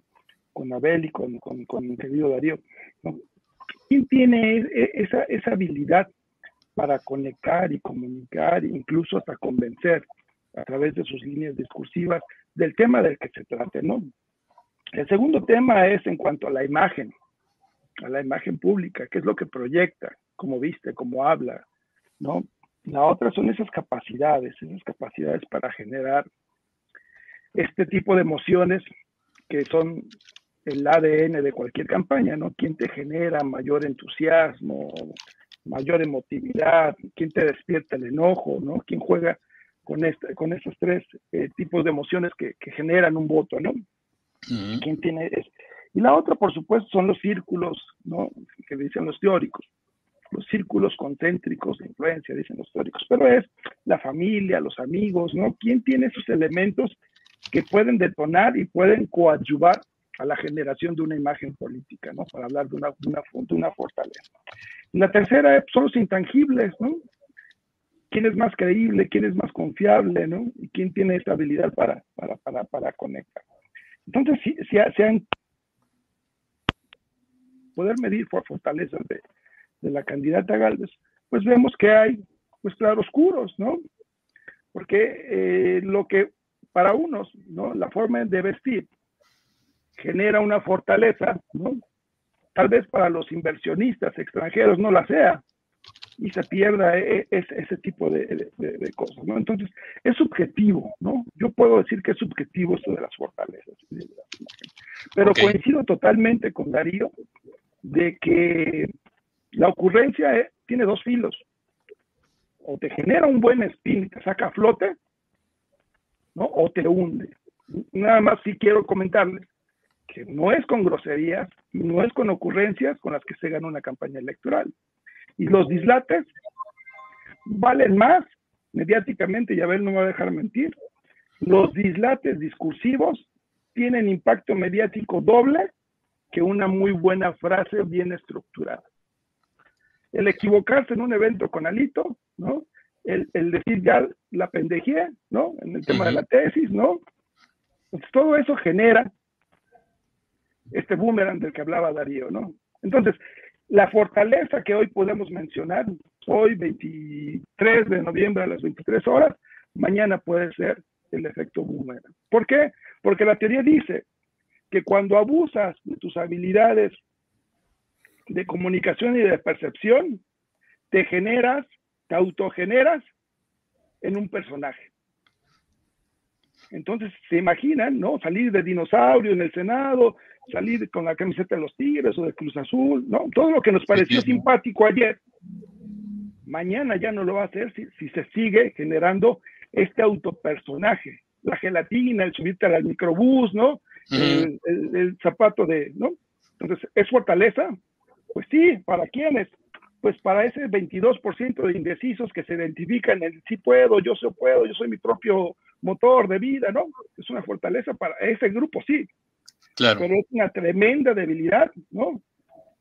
D: con Abel y con, con, con mi querido Darío. ¿Quién tiene e, esa, esa habilidad para conectar y comunicar, incluso hasta convencer a través de sus líneas discursivas del tema del que se trate, ¿no? El segundo tema es en cuanto a la imagen, a la imagen pública, qué es lo que proyecta, cómo viste, cómo habla, ¿no? La otra son esas capacidades, esas capacidades para generar este tipo de emociones que son el ADN de cualquier campaña, ¿no? ¿Quién te genera mayor entusiasmo, mayor emotividad? ¿Quién te despierta el enojo, ¿no? ¿Quién juega con, este, con esos tres eh, tipos de emociones que, que, generan un voto, ¿no? Uh -huh. ¿Quién tiene eso? Y la otra, por supuesto, son los círculos, ¿no? Que dicen los teóricos los círculos concéntricos de influencia, dicen los teóricos, pero es la familia, los amigos, ¿no? ¿Quién tiene esos elementos que pueden detonar y pueden coadyuvar a la generación de una imagen política, ¿no? Para hablar de una, una, de una fortaleza. La tercera son los intangibles, ¿no? ¿Quién es más creíble? ¿Quién es más confiable? ¿no? ¿Y quién tiene esta habilidad para, para, para, para conectar? Entonces, si han poder medir fortalezas de, de la candidata Galvez, pues vemos que hay pues claroscuros, ¿no? Porque eh, lo que para unos, ¿no? La forma de vestir genera una fortaleza, ¿no? Tal vez para los inversionistas extranjeros no la sea y se pierda ese, ese tipo de, de, de, cosas, ¿no? Entonces, es subjetivo, ¿no? Yo puedo decir que es subjetivo esto de las fortalezas. Pero okay. coincido totalmente con Darío de que la ocurrencia es, tiene dos filos. O te genera un buen spin, te saca a flote, ¿no? O te hunde. Nada más sí quiero comentarles que no es con groserías, no es con ocurrencias con las que se gana una campaña electoral. Y los dislates valen más mediáticamente, y Abel no me va a dejar mentir. Los dislates discursivos tienen impacto mediático doble que una muy buena frase bien estructurada el equivocarse en un evento con Alito, ¿no? El, el decir ya la pendejé, ¿no? En el tema de la tesis, ¿no? Entonces, todo eso genera este boomerang del que hablaba Darío, ¿no? Entonces, la fortaleza que hoy podemos mencionar, hoy 23 de noviembre a las 23 horas, mañana puede ser el efecto boomerang. ¿Por qué? Porque la teoría dice que cuando abusas de tus habilidades de comunicación y de percepción, te generas, te autogeneras en un personaje. Entonces, se imaginan, ¿no? Salir de dinosaurio en el Senado, salir con la camiseta de los Tigres o de Cruz Azul, ¿no? Todo lo que nos pareció sí, sí. simpático ayer, mañana ya no lo va a hacer si, si se sigue generando este autopersonaje. La gelatina, el subirte al microbús, ¿no? Uh -huh. el, el, el, zapato de, ¿no? Entonces, ¿es fortaleza? Pues sí, ¿para quiénes? Pues para ese 22% de indecisos que se identifican en el sí puedo, yo sí puedo, yo soy mi propio motor de vida, ¿no? Es una fortaleza para ese grupo, sí.
A: Claro.
D: Pero es una tremenda debilidad, ¿no?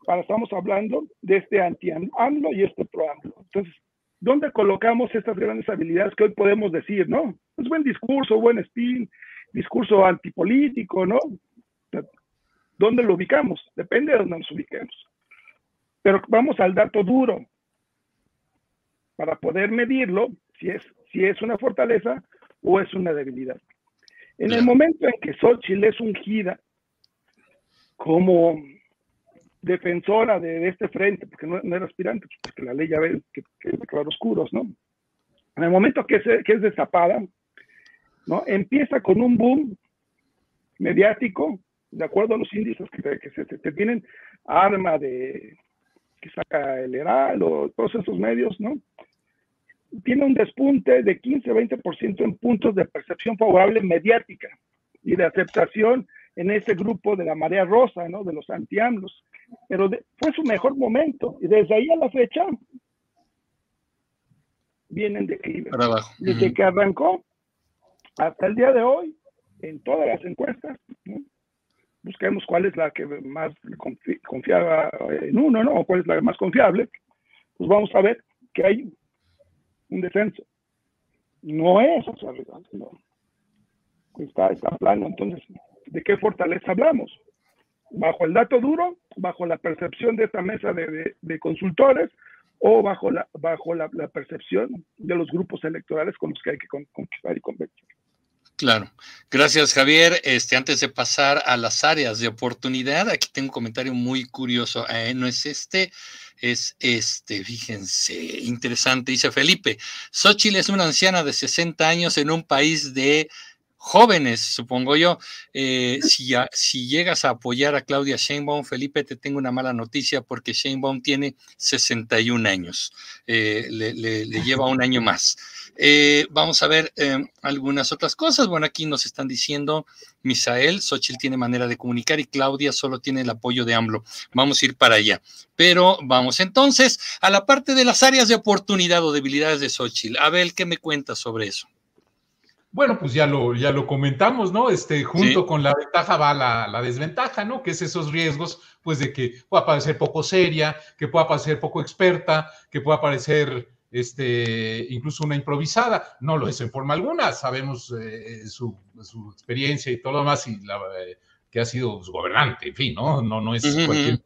D: Para estamos hablando de este anti-AMLO y este pro-AMLO. Entonces, ¿dónde colocamos estas grandes habilidades que hoy podemos decir, no? Es buen discurso, buen spin, discurso antipolítico, ¿no? ¿Dónde lo ubicamos? Depende de dónde nos ubiquemos. Pero vamos al dato duro para poder medirlo si es, si es una fortaleza o es una debilidad. En el momento en que Xochitl es ungida como defensora de, este frente, porque no, no, era aspirante, porque la ley ya ve que, que es de claroscuros, ¿no? En el momento que, se, que es destapada, ¿no? Empieza con un boom mediático, de acuerdo a los índices que, que se, se tienen arma de que saca el Heraldo, todos esos medios, ¿no? Tiene un despunte de 15-20% en puntos de percepción favorable mediática. y de aceptación en ese grupo de la marea rosa, ¿no? De los antiamblos. Pero fue su mejor momento y desde ahí a la fecha vienen de declive. Desde que arrancó hasta el día de hoy, en todas las encuestas, busquemos cuál es la que más confiaba en uno, ¿no? O cuál es la más confiable, pues vamos a ver que hay un descenso. No es hacia no. Está, está plano. Entonces, ¿de qué fortaleza hablamos? Bajo el dato duro, bajo la percepción de esta mesa de, de, consultores o bajo, la, bajo la, la, percepción de los grupos electorales con los que hay que conquistar y convencer.
A: Claro. Gracias, Javier. Este, antes de pasar a las áreas de oportunidad, aquí tengo un comentario muy curioso. Eh, no es este, es este, fíjense, interesante. Dice Felipe, Xochitl es una anciana de 60 años en un país de jóvenes, supongo yo. Eh, si, si, llegas a apoyar a Claudia Sheinbaum, Felipe, te tengo una mala noticia porque Sheinbaum tiene 61 años, eh, le, lleva un año más. Eh, vamos a ver algunas otras cosas. Bueno, aquí nos están diciendo, Misael, Xochitl tiene manera de comunicar y Claudia solo tiene el apoyo de AMLO. Vamos a ir para allá. Pero vamos entonces a la parte de las áreas de oportunidad o debilidades de Xochitl. Abel, ¿qué me cuentas sobre eso?
B: Bueno, pues ya lo, ya lo comentamos, ¿no? Este, junto con la ventaja va la, desventaja, ¿no? Que es esos riesgos, pues, de que pueda parecer poco seria, que pueda parecer poco experta, que pueda parecer, este, incluso una improvisada. No lo es en forma alguna, sabemos eh, su, experiencia y todo lo demás, y la, eh, que ha sido pues, gobernante, en fin, ¿no? No, no es cualquier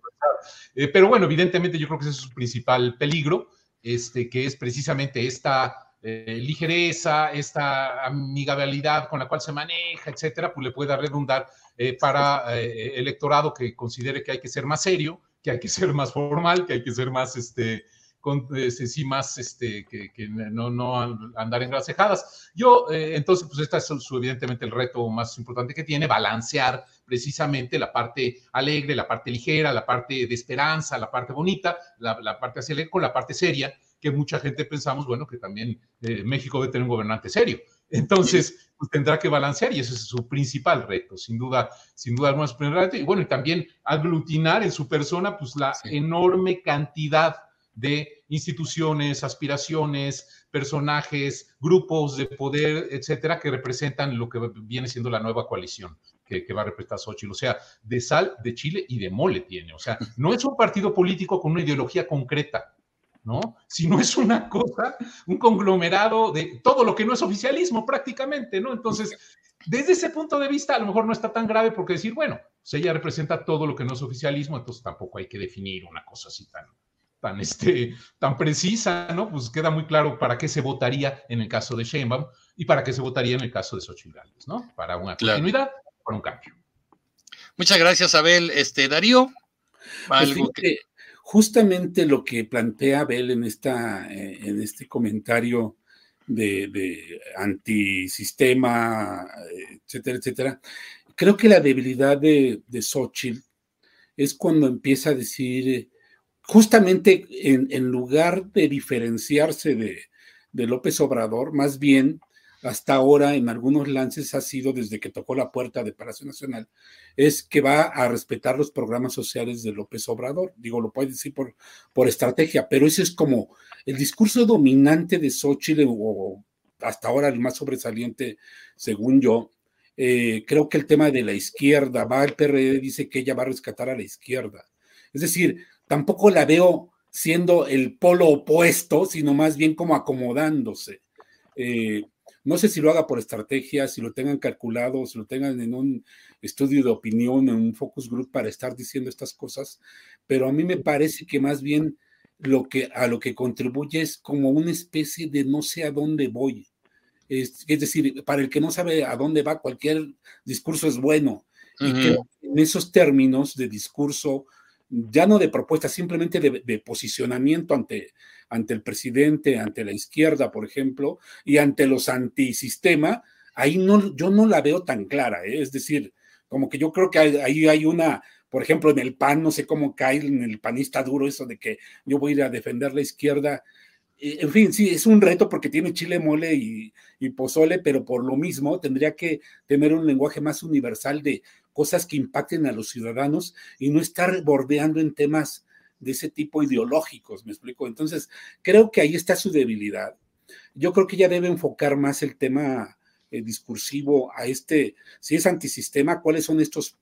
B: eh, pero bueno, evidentemente yo creo que ese es su principal peligro, este, que es precisamente esta eh, ligereza, esta amigabilidad con la cual se maneja, etcétera, pues le puede redundar eh, para eh, electorado que considere que hay que ser más serio, que hay que ser más formal, que hay que ser más, este, con, este, sí, más, este, que, no, no andar en grasejadas. Yo, entonces, pues este es su, evidentemente el reto más importante que tiene, balancear precisamente la parte alegre, la parte ligera, la parte de esperanza, la parte bonita, la, la parte hacia con la parte seria, que mucha gente pensamos, bueno, que también eh, México debe tener un gobernante serio. Entonces, pues, tendrá que balancear y ese es su principal reto, sin duda, sin duda alguna. Y bueno, y también aglutinar en su persona, pues la enorme cantidad de instituciones, aspiraciones, personajes, grupos de poder, etcétera, que representan lo que viene siendo la nueva coalición que, va a representar Xochitl. O sea, de sal, de chile y de mole tiene. O sea, no es un partido político con una ideología concreta. ¿no? Si no es una cosa, un conglomerado de todo lo que no es oficialismo prácticamente, ¿no? Entonces, desde ese punto de vista, a lo mejor no está tan grave porque decir, bueno, pues ella representa todo lo que no es oficialismo, entonces tampoco hay que definir una cosa así tan, tan, este, tan precisa, ¿no? Pues queda muy claro para qué se votaría en el caso de Sheinbaum y para qué se votaría en el caso de Xochitl ¿no? Para una continuidad, para un cambio.
A: Muchas gracias, Abel. Este, Darío,
C: pues que justamente lo que plantea Abel en, esta, eh, en este comentario de, antisistema, etcétera, etcétera, creo que la debilidad de, de Xochitl es cuando empieza a decir, justamente en, lugar de diferenciarse de, de López Obrador, más bien hasta ahora en algunos lances ha sido desde que tocó la puerta de Palacio Nacional, es que va a respetar los programas sociales de López Obrador. Digo, lo puede decir por, por estrategia, pero ese es como el discurso dominante de Xochitl, o hasta ahora el más sobresaliente, según yo. Eh, creo que el tema de la izquierda, va el PRD, dice que ella va a rescatar a la izquierda. Es decir, tampoco la veo siendo el polo opuesto, sino más bien como acomodándose. Eh, no sé si lo haga por estrategia, si lo tengan calculado, si lo tengan en un estudio de opinión, en un focus group para estar diciendo estas cosas, pero a mí me parece que más bien lo que a lo que contribuye es como una especie de no sé a dónde voy. Es, decir, para el que no sabe a dónde va, cualquier discurso es bueno. Y que en esos términos de discurso, ya no de propuesta, simplemente de posicionamiento ante ante el presidente, ante la izquierda, por ejemplo, y ante los antisistema, ahí no, yo no la veo tan clara, ¿eh? es decir, como que yo creo que ahí hay una, por ejemplo, en el PAN, no sé cómo cae en el panista duro eso de que yo voy a ir a defender la izquierda, en fin, sí, es un reto porque tiene chile, mole y, y, pozole, pero por lo mismo tendría que tener un lenguaje más universal de cosas que impacten a los ciudadanos y no estar bordeando en temas de ese tipo ideológicos, me explico. Entonces, creo que ahí está su debilidad. Yo creo que ya debe enfocar más el tema eh, discursivo a este, si es antisistema, cuáles son estos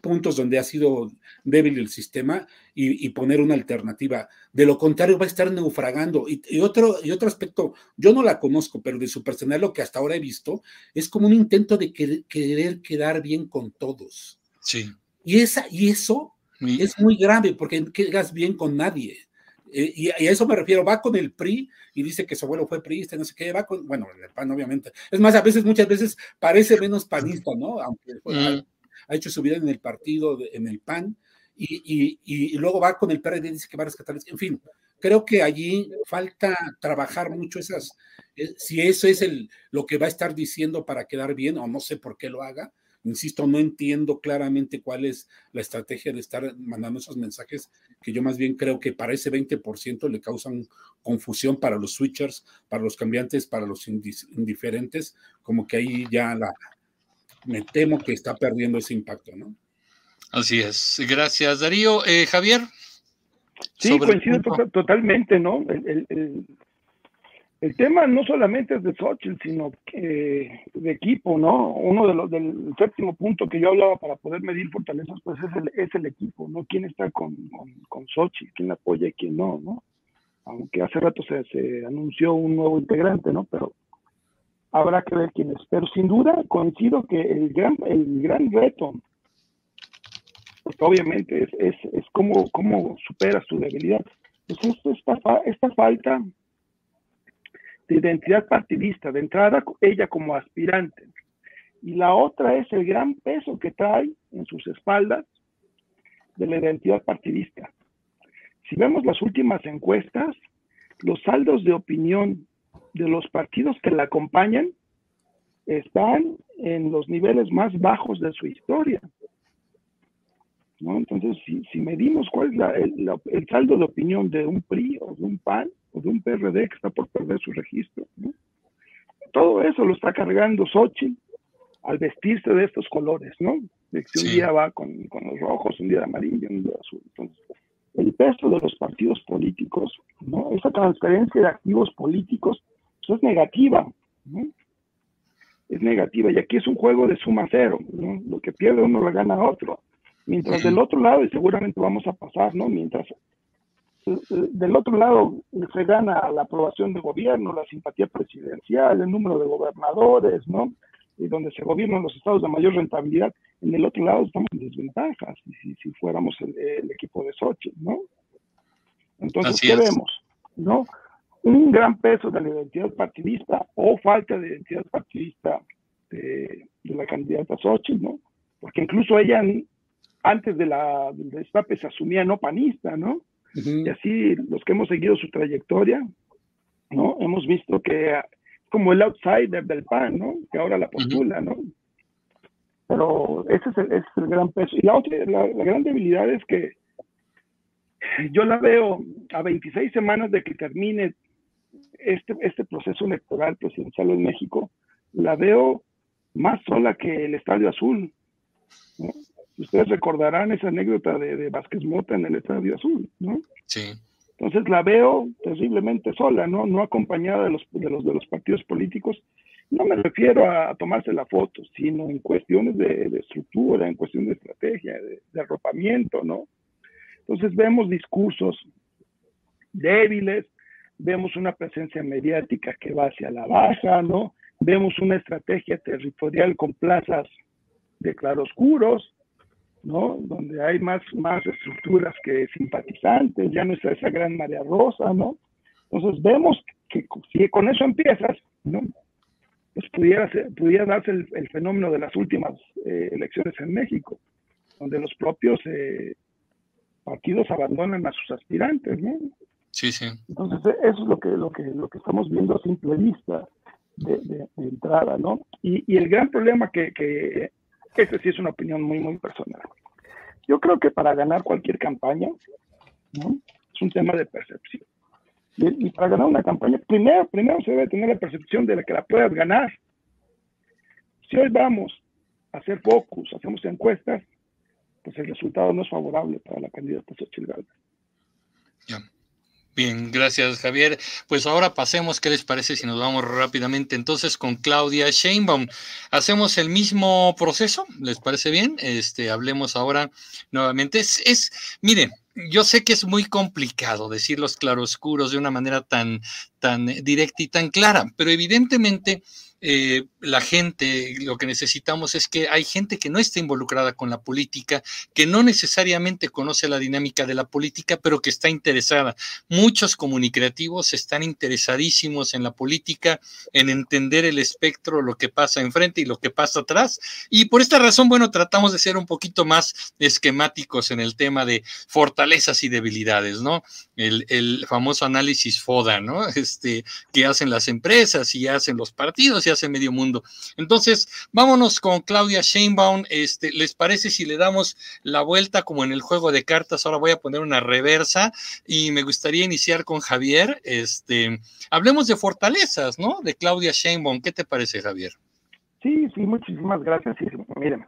C: puntos donde ha sido débil el sistema y, poner una alternativa. De lo contrario, va a estar naufragando. Y, otro, y otro aspecto, yo no la conozco, pero de su personal lo que hasta ahora he visto es como un intento de querer, quedar bien con todos.
A: Sí.
C: Y, esa, y eso es muy grave porque quedas bien con nadie. Eh, y, a eso me refiero, va con el PRI y dice que su abuelo fue priista, no sé qué, va con, bueno, el PAN obviamente. Es más, a veces, muchas veces parece menos panista, ¿no? Aunque mm. Ha, hecho su vida en el partido, en el PAN, y, luego va con el PRD y dice que va a rescatar, en fin, creo que allí falta trabajar mucho esas, eh, si eso es el, lo que va a estar diciendo para quedar bien, o no sé por qué lo haga, Insisto, no entiendo claramente cuál es la estrategia de estar mandando esos mensajes, que yo más bien creo que para ese 20% le causan confusión para los switchers, para los cambiantes, para los indiferentes, como que ahí ya la, me temo que está perdiendo ese impacto, ¿no?
A: Así es. Gracias, Darío. Eh, Javier.
D: Sí, coincido totalmente, ¿no? el, el tema no solamente es de Xochitl, sino que de equipo, ¿no? Uno de los del séptimo punto que yo hablaba para poder medir fortalezas, pues es el, es el equipo, ¿no? ¿Quién está con, con, con Xochitl? ¿Quién apoya y quién no, no? Aunque hace rato se, se anunció un nuevo integrante, ¿no? Pero habrá que ver quién es. Pero sin duda coincido que el gran, el gran reto, obviamente es, es, es cómo, cómo superas tu debilidad. Esto, esta, esta falta de identidad partidista, de entrada ella como aspirante. Y la otra es el gran peso que trae en sus espaldas de la identidad partidista. Si vemos las últimas encuestas, los saldos de opinión de los partidos que la acompañan están en los niveles más bajos de su historia. Entonces, si, medimos cuál es el, el, saldo de opinión de un PRI o de un PAN, o de un PRD que está por perder su registro. Todo eso lo está cargando Xochitl al vestirse de estos colores, ¿no? De que un día va con, los rojos, un día amarillo, un día azul. Entonces, el peso de los partidos políticos, ¿no? Esa transferencia de activos políticos es negativa, ¿no? Es negativa. Y aquí es un juego de suma cero, ¿no? Lo que pierde uno lo gana otro. Mientras del otro lado, y seguramente vamos a pasar, ¿no? Mientras del otro lado se gana la aprobación de gobierno, la simpatía presidencial, el número de gobernadores, ¿no? Y donde se gobiernan los estados de mayor rentabilidad. En el otro lado estamos en desventajas, si, si fuéramos el, equipo de Sochi, ¿no? Entonces, ¿qué vemos? ¿No? Un gran peso de la identidad partidista o falta de identidad partidista de, la candidata Sochi, ¿no? Porque incluso ella, antes de la del destape, se asumía no panista, ¿no? Y así los que hemos seguido su trayectoria, ¿no? Hemos visto que como el outsider del PAN, ¿no? Que ahora la postula, ¿no? Pero ese es el, ese es el gran peso. Y la otra, la, gran debilidad es que yo la veo a 26 semanas de que termine este, este proceso electoral presidencial en México, la veo más sola que el Estadio Azul. ¿no? Ustedes recordarán esa anécdota de, de Vázquez Mota en el Estadio Azul, ¿no?
A: Sí.
D: Entonces la veo terriblemente sola, ¿no? No acompañada de los, de los, de los partidos políticos. No me refiero a, tomarse la foto, sino en cuestiones de, estructura, en cuestiones de estrategia, de, de, arropamiento, ¿no? Entonces vemos discursos débiles, vemos una presencia mediática que va hacia la baja, ¿no? Vemos una estrategia territorial con plazas de claroscuros, ¿no? Donde hay más, más estructuras que simpatizantes, ya no está esa gran marea rosa, ¿no? Entonces vemos que si con eso empiezas, ¿no? Pues pudiera, pudiera darse el, fenómeno de las últimas eh, elecciones en México, donde los propios eh, partidos abandonan a sus aspirantes, ¿no?
A: Sí, sí.
D: Entonces eso es lo que, lo que, lo que estamos viendo a simple vista de, entrada, ¿no? Y, y, el gran problema que, que esta sí es una opinión muy, muy personal. Yo creo que para ganar cualquier campaña, ¿no? Es un tema de percepción. Y, para ganar una campaña, primero, primero se debe tener la percepción de que la puedas ganar. Si hoy vamos a hacer focus, hacemos encuestas, pues el resultado no es favorable para la candidata Xochitl Galvez.
A: Bien, gracias Javier. Pues ahora pasemos, ¿qué les parece si nos vamos rápidamente entonces con Claudia Sheinbaum? Hacemos el mismo proceso, ¿les parece bien? Este, hablemos ahora nuevamente. Es, mire, yo sé que es muy complicado decir los claroscuros de una manera tan, tan directa y tan clara, pero evidentemente eh, la gente, lo que necesitamos es que hay gente que no está involucrada con la política, que no necesariamente conoce la dinámica de la política, pero que está interesada. Muchos comunicativos están interesadísimos en la política, en entender el espectro, lo que pasa enfrente y lo que pasa atrás. Y por esta razón, bueno, tratamos de ser un poquito más esquemáticos en el tema de fortalezas y debilidades, ¿no? El, el famoso análisis FODA, ¿no? Este, que hacen las empresas y hacen los partidos hace medio mundo. Entonces, vámonos con Claudia Sheinbaum. Este, ¿Les parece si le damos la vuelta como en el juego de cartas? Ahora voy a poner una reversa y me gustaría iniciar con Javier. Este, hablemos de fortalezas, ¿no? De Claudia Sheinbaum. ¿Qué te parece, Javier?
D: Sí, sí, muchísimas gracias. miren,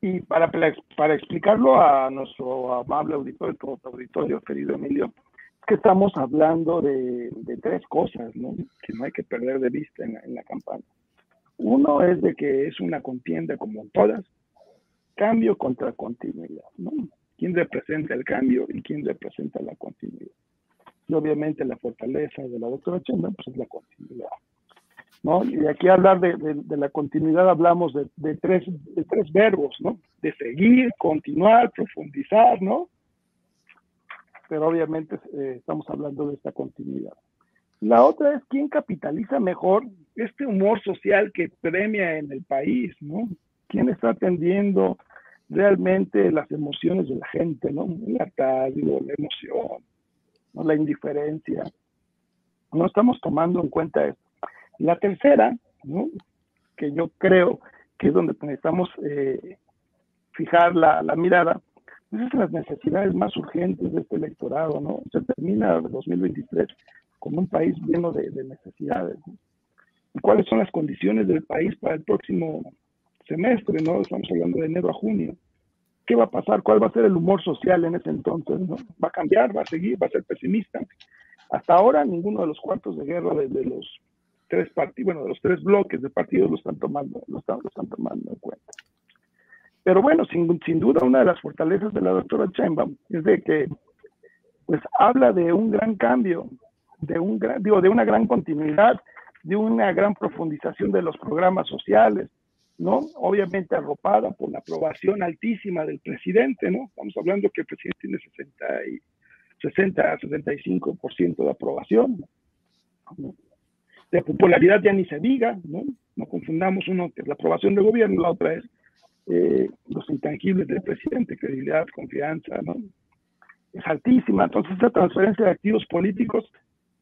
D: y para, para explicarlo a nuestro amable auditorio, todo auditorio, querido Emilio, que estamos hablando de, tres cosas, ¿no? Que no hay que perder de vista en la campaña. Uno es de que es una contienda como todas, cambio contra continuidad, ¿no? ¿Quién representa el cambio y quién representa la continuidad? Y obviamente la fortaleza de la doctora Chenda, pues es la continuidad. ¿no? Y aquí hablar de, la continuidad hablamos de, de, tres, de tres verbos, ¿no? De seguir, continuar, profundizar, ¿no? Pero obviamente eh, estamos hablando de esta continuidad. La otra es quién capitaliza mejor este humor social que premia en el país, ¿no? ¿Quién está atendiendo realmente las emociones de la gente, ¿no? El hartazgo, la emoción, ¿no? la indiferencia. No estamos tomando en cuenta esto. La tercera, ¿no? que yo creo que es donde necesitamos eh, fijar la, la mirada, pues es las necesidades más urgentes de este electorado, ¿no? Se termina el 2023 como un país lleno de, de necesidades. ¿no? cuáles son las condiciones del país para el próximo semestre, ¿no? Estamos hablando de enero a junio. ¿Qué va a pasar? ¿Cuál va a ser el humor social en ese entonces? ¿no? ¿Va a cambiar? ¿Va a seguir? ¿Va a ser pesimista? Hasta ahora ninguno de los cuartos de guerra de, los tres partidos, bueno, de los tres bloques de partidos lo están tomando, lo están, lo están tomando en cuenta. Pero bueno, sin, sin duda una de las fortalezas de la doctora Chainbaum es de que pues habla de un gran cambio, de un gran, digo, de una gran continuidad de una gran profundización de los programas sociales, ¿no? Obviamente arropada por la aprobación altísima del presidente, ¿no? Estamos hablando que el presidente tiene 60, y, 60 a 65% de aprobación. De popularidad ya ni se diga, ¿no? No confundamos uno que es la aprobación del gobierno, la otra es eh, los intangibles del presidente, credibilidad, confianza, ¿no? Es altísima. Entonces, esta transferencia de activos políticos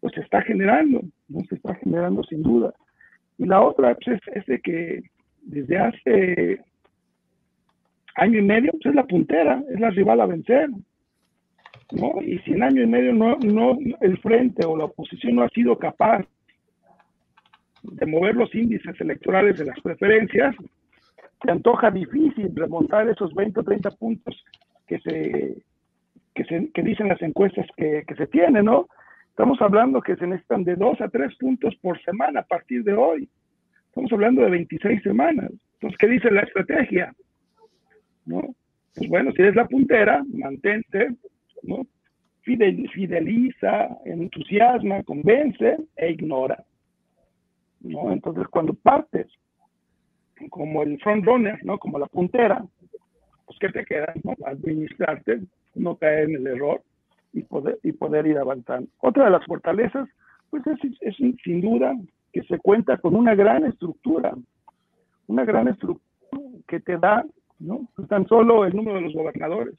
D: pues se está generando, ¿no? Se está generando sin duda. Y la otra pues, es, de que desde hace año y medio pues, es la puntera, es la rival a vencer. ¿no? Y si en año y medio no, no el frente o la oposición no ha sido capaz de mover los índices electorales de las preferencias, se antoja difícil remontar esos 20 o 30 puntos que se que, se, que dicen las encuestas que, que se tienen, ¿no? Estamos hablando que se necesitan de dos a tres puntos por semana a partir de hoy. Estamos hablando de 26 semanas. Entonces, ¿qué dice la estrategia? ¿No? Pues bueno, si eres la puntera, mantente, ¿no? fideliza, entusiasma, convence e ignora. ¿no? Entonces, cuando partes como el frontrunner, ¿no? Como la puntera, pues ¿qué te queda? ¿no? Administrarte, no caer en el error y poder, y poder ir avanzando. Otra de las fortalezas, pues es, sin duda que se cuenta con una gran estructura, una gran estructura que te da, ¿no? Tan solo el número de los gobernadores.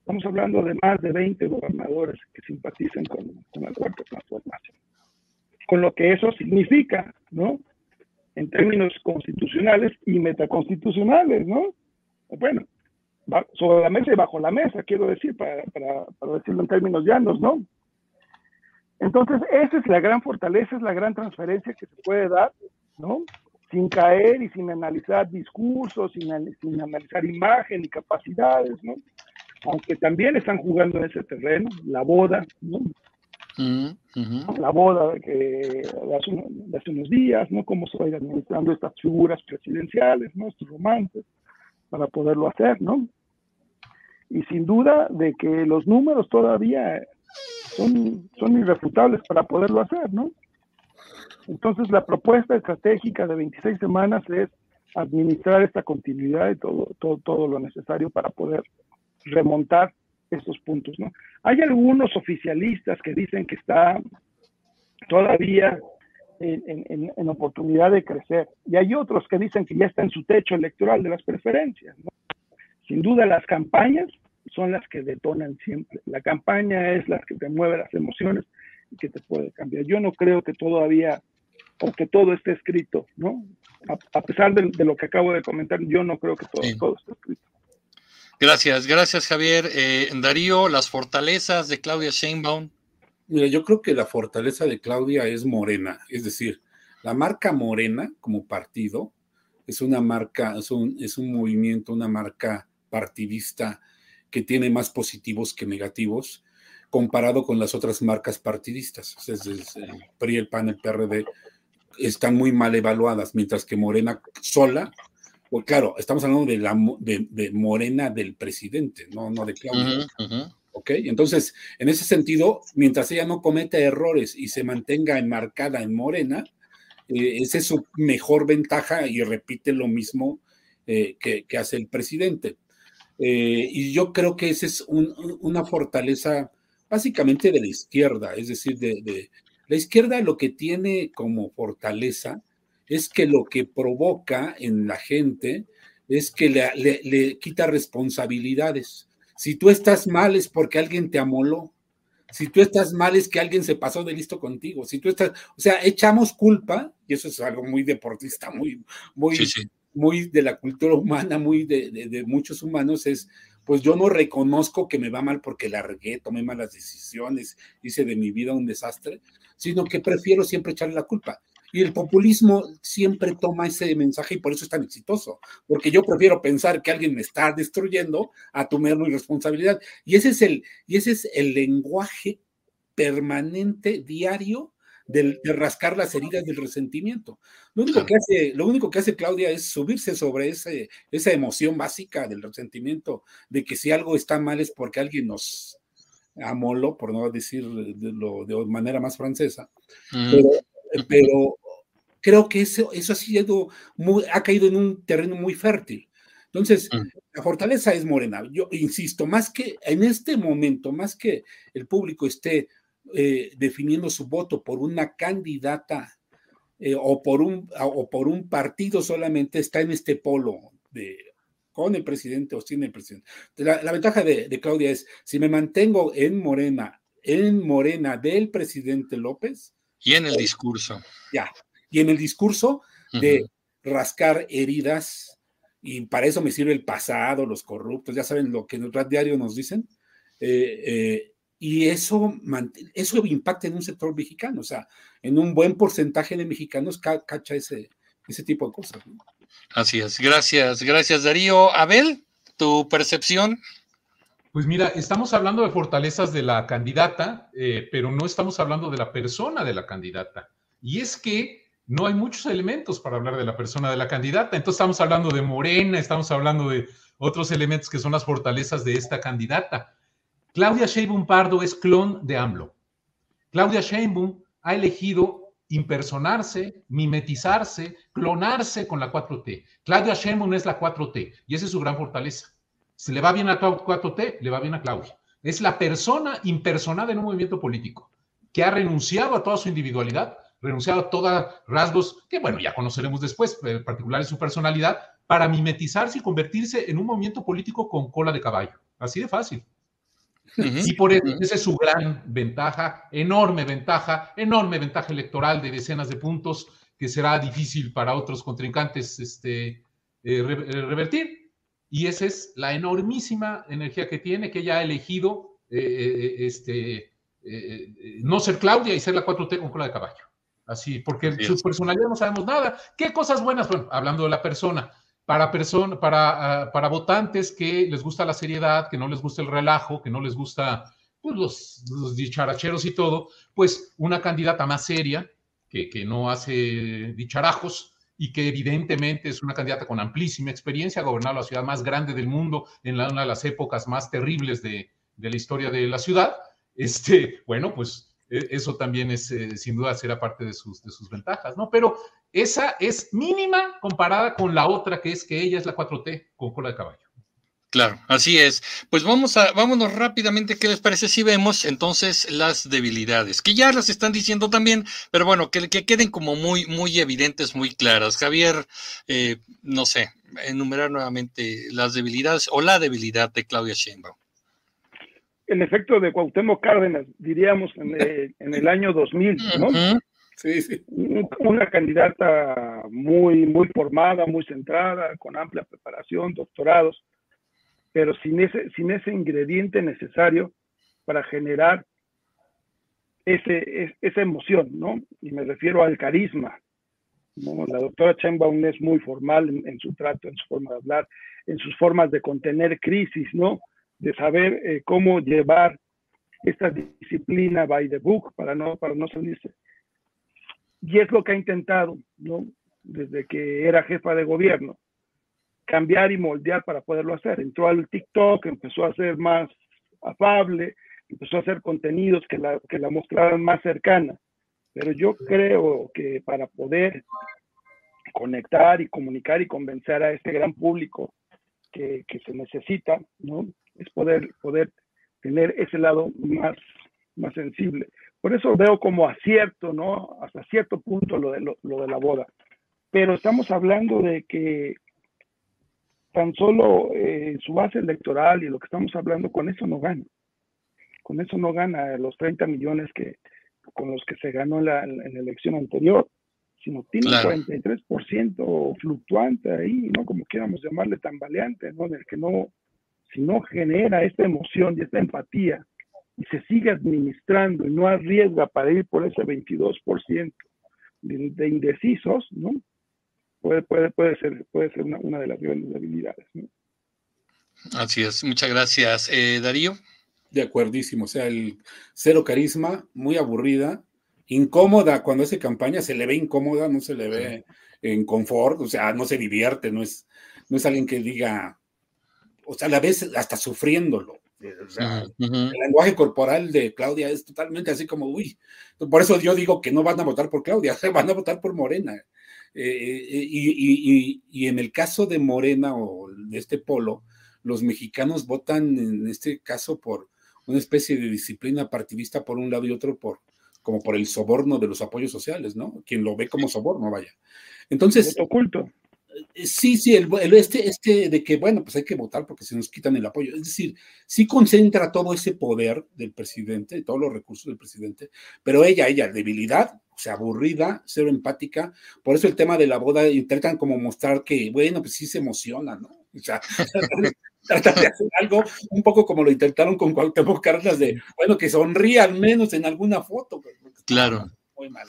D: Estamos hablando de más de 20 gobernadores que simpatizan con, con la cuarta transformación. Con lo que eso significa, ¿no? En términos constitucionales y metaconstitucionales, ¿no? Bueno, sobre la mesa y bajo la mesa, quiero decir, para, para, decirlo en términos llanos, ¿no? Entonces, esa es la gran fortaleza, es la gran transferencia que se puede dar, ¿no? Sin caer y sin analizar discursos, sin, sin analizar imagen y capacidades, ¿no? Aunque también están jugando en ese terreno, la boda, ¿no? La boda que de hace, unos días, ¿no? Cómo se van administrando estas figuras presidenciales, ¿no? Estos romances, para poderlo hacer, ¿no? Y sin duda de que los números todavía son, son irrefutables para poderlo hacer, ¿no? Entonces la propuesta estratégica de 26 semanas es administrar esta continuidad y todo, todo, todo lo necesario para poder remontar estos puntos. ¿no? Hay algunos oficialistas que dicen que está todavía en, oportunidad de crecer y hay otros que dicen que ya está en su techo electoral de las preferencias. Sin duda las campañas son las que detonan siempre. La campaña es la que te mueve las emociones y que te puede cambiar. Yo no creo que todavía, o que todo esté escrito, ¿no? A, pesar de, lo que acabo de comentar, yo no creo que todo, todo esté escrito.
A: Gracias, gracias Javier. Eh, Darío, las fortalezas de Claudia Sheinbaum.
C: Mira, yo creo que la fortaleza de Claudia es Morena, es decir, la marca Morena como partido es una marca, es un, es un movimiento, una marca partidista que tiene más positivos que negativos comparado con las otras marcas partidistas. Es el PRI, el PAN, el PRD están muy mal evaluadas, mientras que Morena sola pues claro, estamos hablando de, la, de, Morena del presidente, no, no de Claudia. ¿Ok? Entonces, en ese sentido, mientras ella no cometa errores y se mantenga enmarcada en Morena, eh, esa es su mejor ventaja y repite lo mismo eh, que, hace el presidente. Eh, y yo creo que esa es una fortaleza básicamente de la izquierda, es decir, de, de, la izquierda lo que tiene como fortaleza es que lo que provoca en la gente es que le, quita responsabilidades. Si tú estás mal es porque alguien te amoló. Si tú estás mal es que alguien se pasó de listo contigo. Si tú estás, o sea, echamos culpa, y eso es algo muy deportista, muy, muy, muy de la cultura humana, muy de, de, muchos humanos, es, pues yo no reconozco que me va mal porque largué, tomé malas decisiones, hice de mi vida un desastre, sino que prefiero siempre echarle la culpa. Y el populismo siempre toma ese mensaje y por eso es tan exitoso, porque yo prefiero pensar que alguien me está destruyendo a tomar mi responsabilidad. Y ese es el, y ese es el lenguaje permanente, diario, de, rascar las heridas del resentimiento. Lo único, que hace, lo único que hace Claudia es subirse sobre ese, esa emoción básica del resentimiento, de que si algo está mal es porque alguien nos amoló, por no decir de, de manera más francesa. pero, pero, creo que eso, eso ha sido muy, ha caído en un terreno muy fértil. Entonces, mm. la fortaleza es Morena. Yo insisto, más que en este momento, más que el público esté eh, definiendo su voto por una candidata eh, o, por un, o por un partido solamente, está en este polo de con el presidente o sin el presidente. La, ventaja de, de, Claudia es, si me mantengo en Morena, en Morena del presidente López.
A: Y en el discurso.
C: Ya, y en el discurso de rascar heridas, y para eso me sirve el pasado, los corruptos, ya saben lo que en el rat diario nos dicen, eh, eh, y eso, eso impacta en un sector mexicano, o sea, en un buen porcentaje de mexicanos cacha ese, ese tipo de cosas.
A: Así es, gracias, gracias Darío. Abel, tu percepción.
B: Pues mira, estamos hablando de fortalezas de la candidata, eh, pero no estamos hablando de la persona de la candidata. Y es que no hay muchos elementos para hablar de la persona de la candidata. Entonces estamos hablando de Morena, estamos hablando de otros elementos que son las fortalezas de esta candidata. Claudia Sheinbaum Pardo es clon de AMLO. Claudia Sheinbaum ha elegido impersonarse, mimetizarse, clonarse con la 4T. Claudia Sheinbaum es la 4T y esa es su gran fortaleza. Si le va bien a 4T, le va bien a Claudia. Es la persona impersonada en un movimiento político que ha renunciado a toda su individualidad renunciado a todos rasgos que, bueno, ya conoceremos después, en eh, particular en su personalidad, para mimetizarse y convertirse en un movimiento político con cola de caballo. Así de fácil. Y por eso, esa es su gran ventaja, enorme ventaja, enorme ventaja electoral de decenas de puntos que será difícil para otros contrincantes este, eh, eh, revertir. Y esa es la enormísima energía que tiene, que ella ha elegido este, no ser Claudia y ser la 4T con cola de caballo. Así, porque su personalidad no sabemos nada. ¿Qué cosas buenas? Bueno, hablando de la persona, para, persona, para, ah, para votantes que les gusta la seriedad, que no les gusta el relajo, que no les gusta pues, los, los dicharacheros y todo, pues una candidata más seria, que, que no hace dicharajos, y que evidentemente es una candidata con amplísima experiencia, ha gobernado la ciudad más grande del mundo en una de las épocas más terribles de, de la historia de la ciudad, este, bueno, pues eso también es, eh, sin duda, será parte de sus, de sus ventajas, ¿no? Pero esa es mínima comparada con la otra, que es que ella es la 4T con cola de caballo.
A: Claro, así es. Pues vamos a, vámonos rápidamente, ¿qué les parece si vemos entonces las debilidades? Que ya las están diciendo también, pero bueno, que, que queden como muy, muy evidentes, muy claras. Javier, eh, no sé, enumerar nuevamente las debilidades o la debilidad de Claudia Sheinbaum
D: el efecto de Cuauhtémoc Cárdenas, diríamos, en el, en el año 2000, ¿no? Sí, sí. Una candidata muy, muy formada, muy centrada, con amplia preparación, doctorados, pero sin ese, sin ese ingrediente necesario para generar ese, esa emoción, ¿no? Y me refiero al carisma. ¿no? La doctora Chainbaum es muy formal en, en, su trato, en su forma de hablar, en sus formas de contener crisis, ¿no? De saber eh, cómo llevar esta disciplina by the book para no, para no salirse. Y es lo que ha intentado, ¿no? Desde que era jefa de gobierno, cambiar y moldear para poderlo hacer. Entró al TikTok, empezó a ser más afable, empezó a hacer contenidos que la, que la mostraran más cercana. Pero yo creo que para poder conectar y comunicar y convencer a este gran público que, que se necesita, ¿no? Es poder, poder tener ese lado más, más sensible. Por eso veo como acierto, ¿no? Hasta cierto punto lo de, lo, de la boda. Pero estamos hablando de que tan solo eh, su base electoral y lo que estamos hablando, con eso no gana. Con eso no gana los 30 millones que, con los que se ganó en la, en la elección anterior, sino tiene un 43% fluctuante ahí, ¿no? Como quieramos llamarle tambaleante, ¿no? En el que no, si no genera esta emoción y esta empatía y se sigue administrando y no arriesga para ir por ese 22% de, de, indecisos, ¿no? Puede, puede, puede ser, puede ser una, una de las grandes debilidades. ¿no?
A: Así es, muchas gracias. Eh, Darío.
C: De acuerdísimo, o sea, el cero carisma, muy aburrida, incómoda cuando hace campaña, se le ve incómoda, no se le ve en confort, o sea, no se divierte, no es, no es alguien que diga, o sea, a la vez hasta sufriéndolo. O sea, uh -huh. el lenguaje corporal de Claudia es totalmente así como, uy, por eso yo digo que no van a votar por Claudia, van a votar por Morena. Eh, y, y, y, en el caso de Morena o de este polo, los mexicanos votan en este caso por una especie de disciplina partidista por un lado y otro por como por el soborno de los apoyos sociales, ¿no? Quien lo ve como soborno, vaya. Entonces,
D: oculto.
C: Sí, sí, el, el, este, este de que, bueno, pues hay que votar porque se nos quitan el apoyo. Es decir, sí concentra todo ese poder del presidente, todos los recursos del presidente, pero ella, ella, debilidad, o sea, aburrida, cero empática. Por eso el tema de la boda intentan como mostrar que, bueno, pues sí se emociona, ¿no? O sea, tratan de hacer algo un poco como lo intentaron con Cuauhtémoc Cárdenas de, bueno, que sonría al menos en alguna foto.
A: Claro.
C: Muy mal.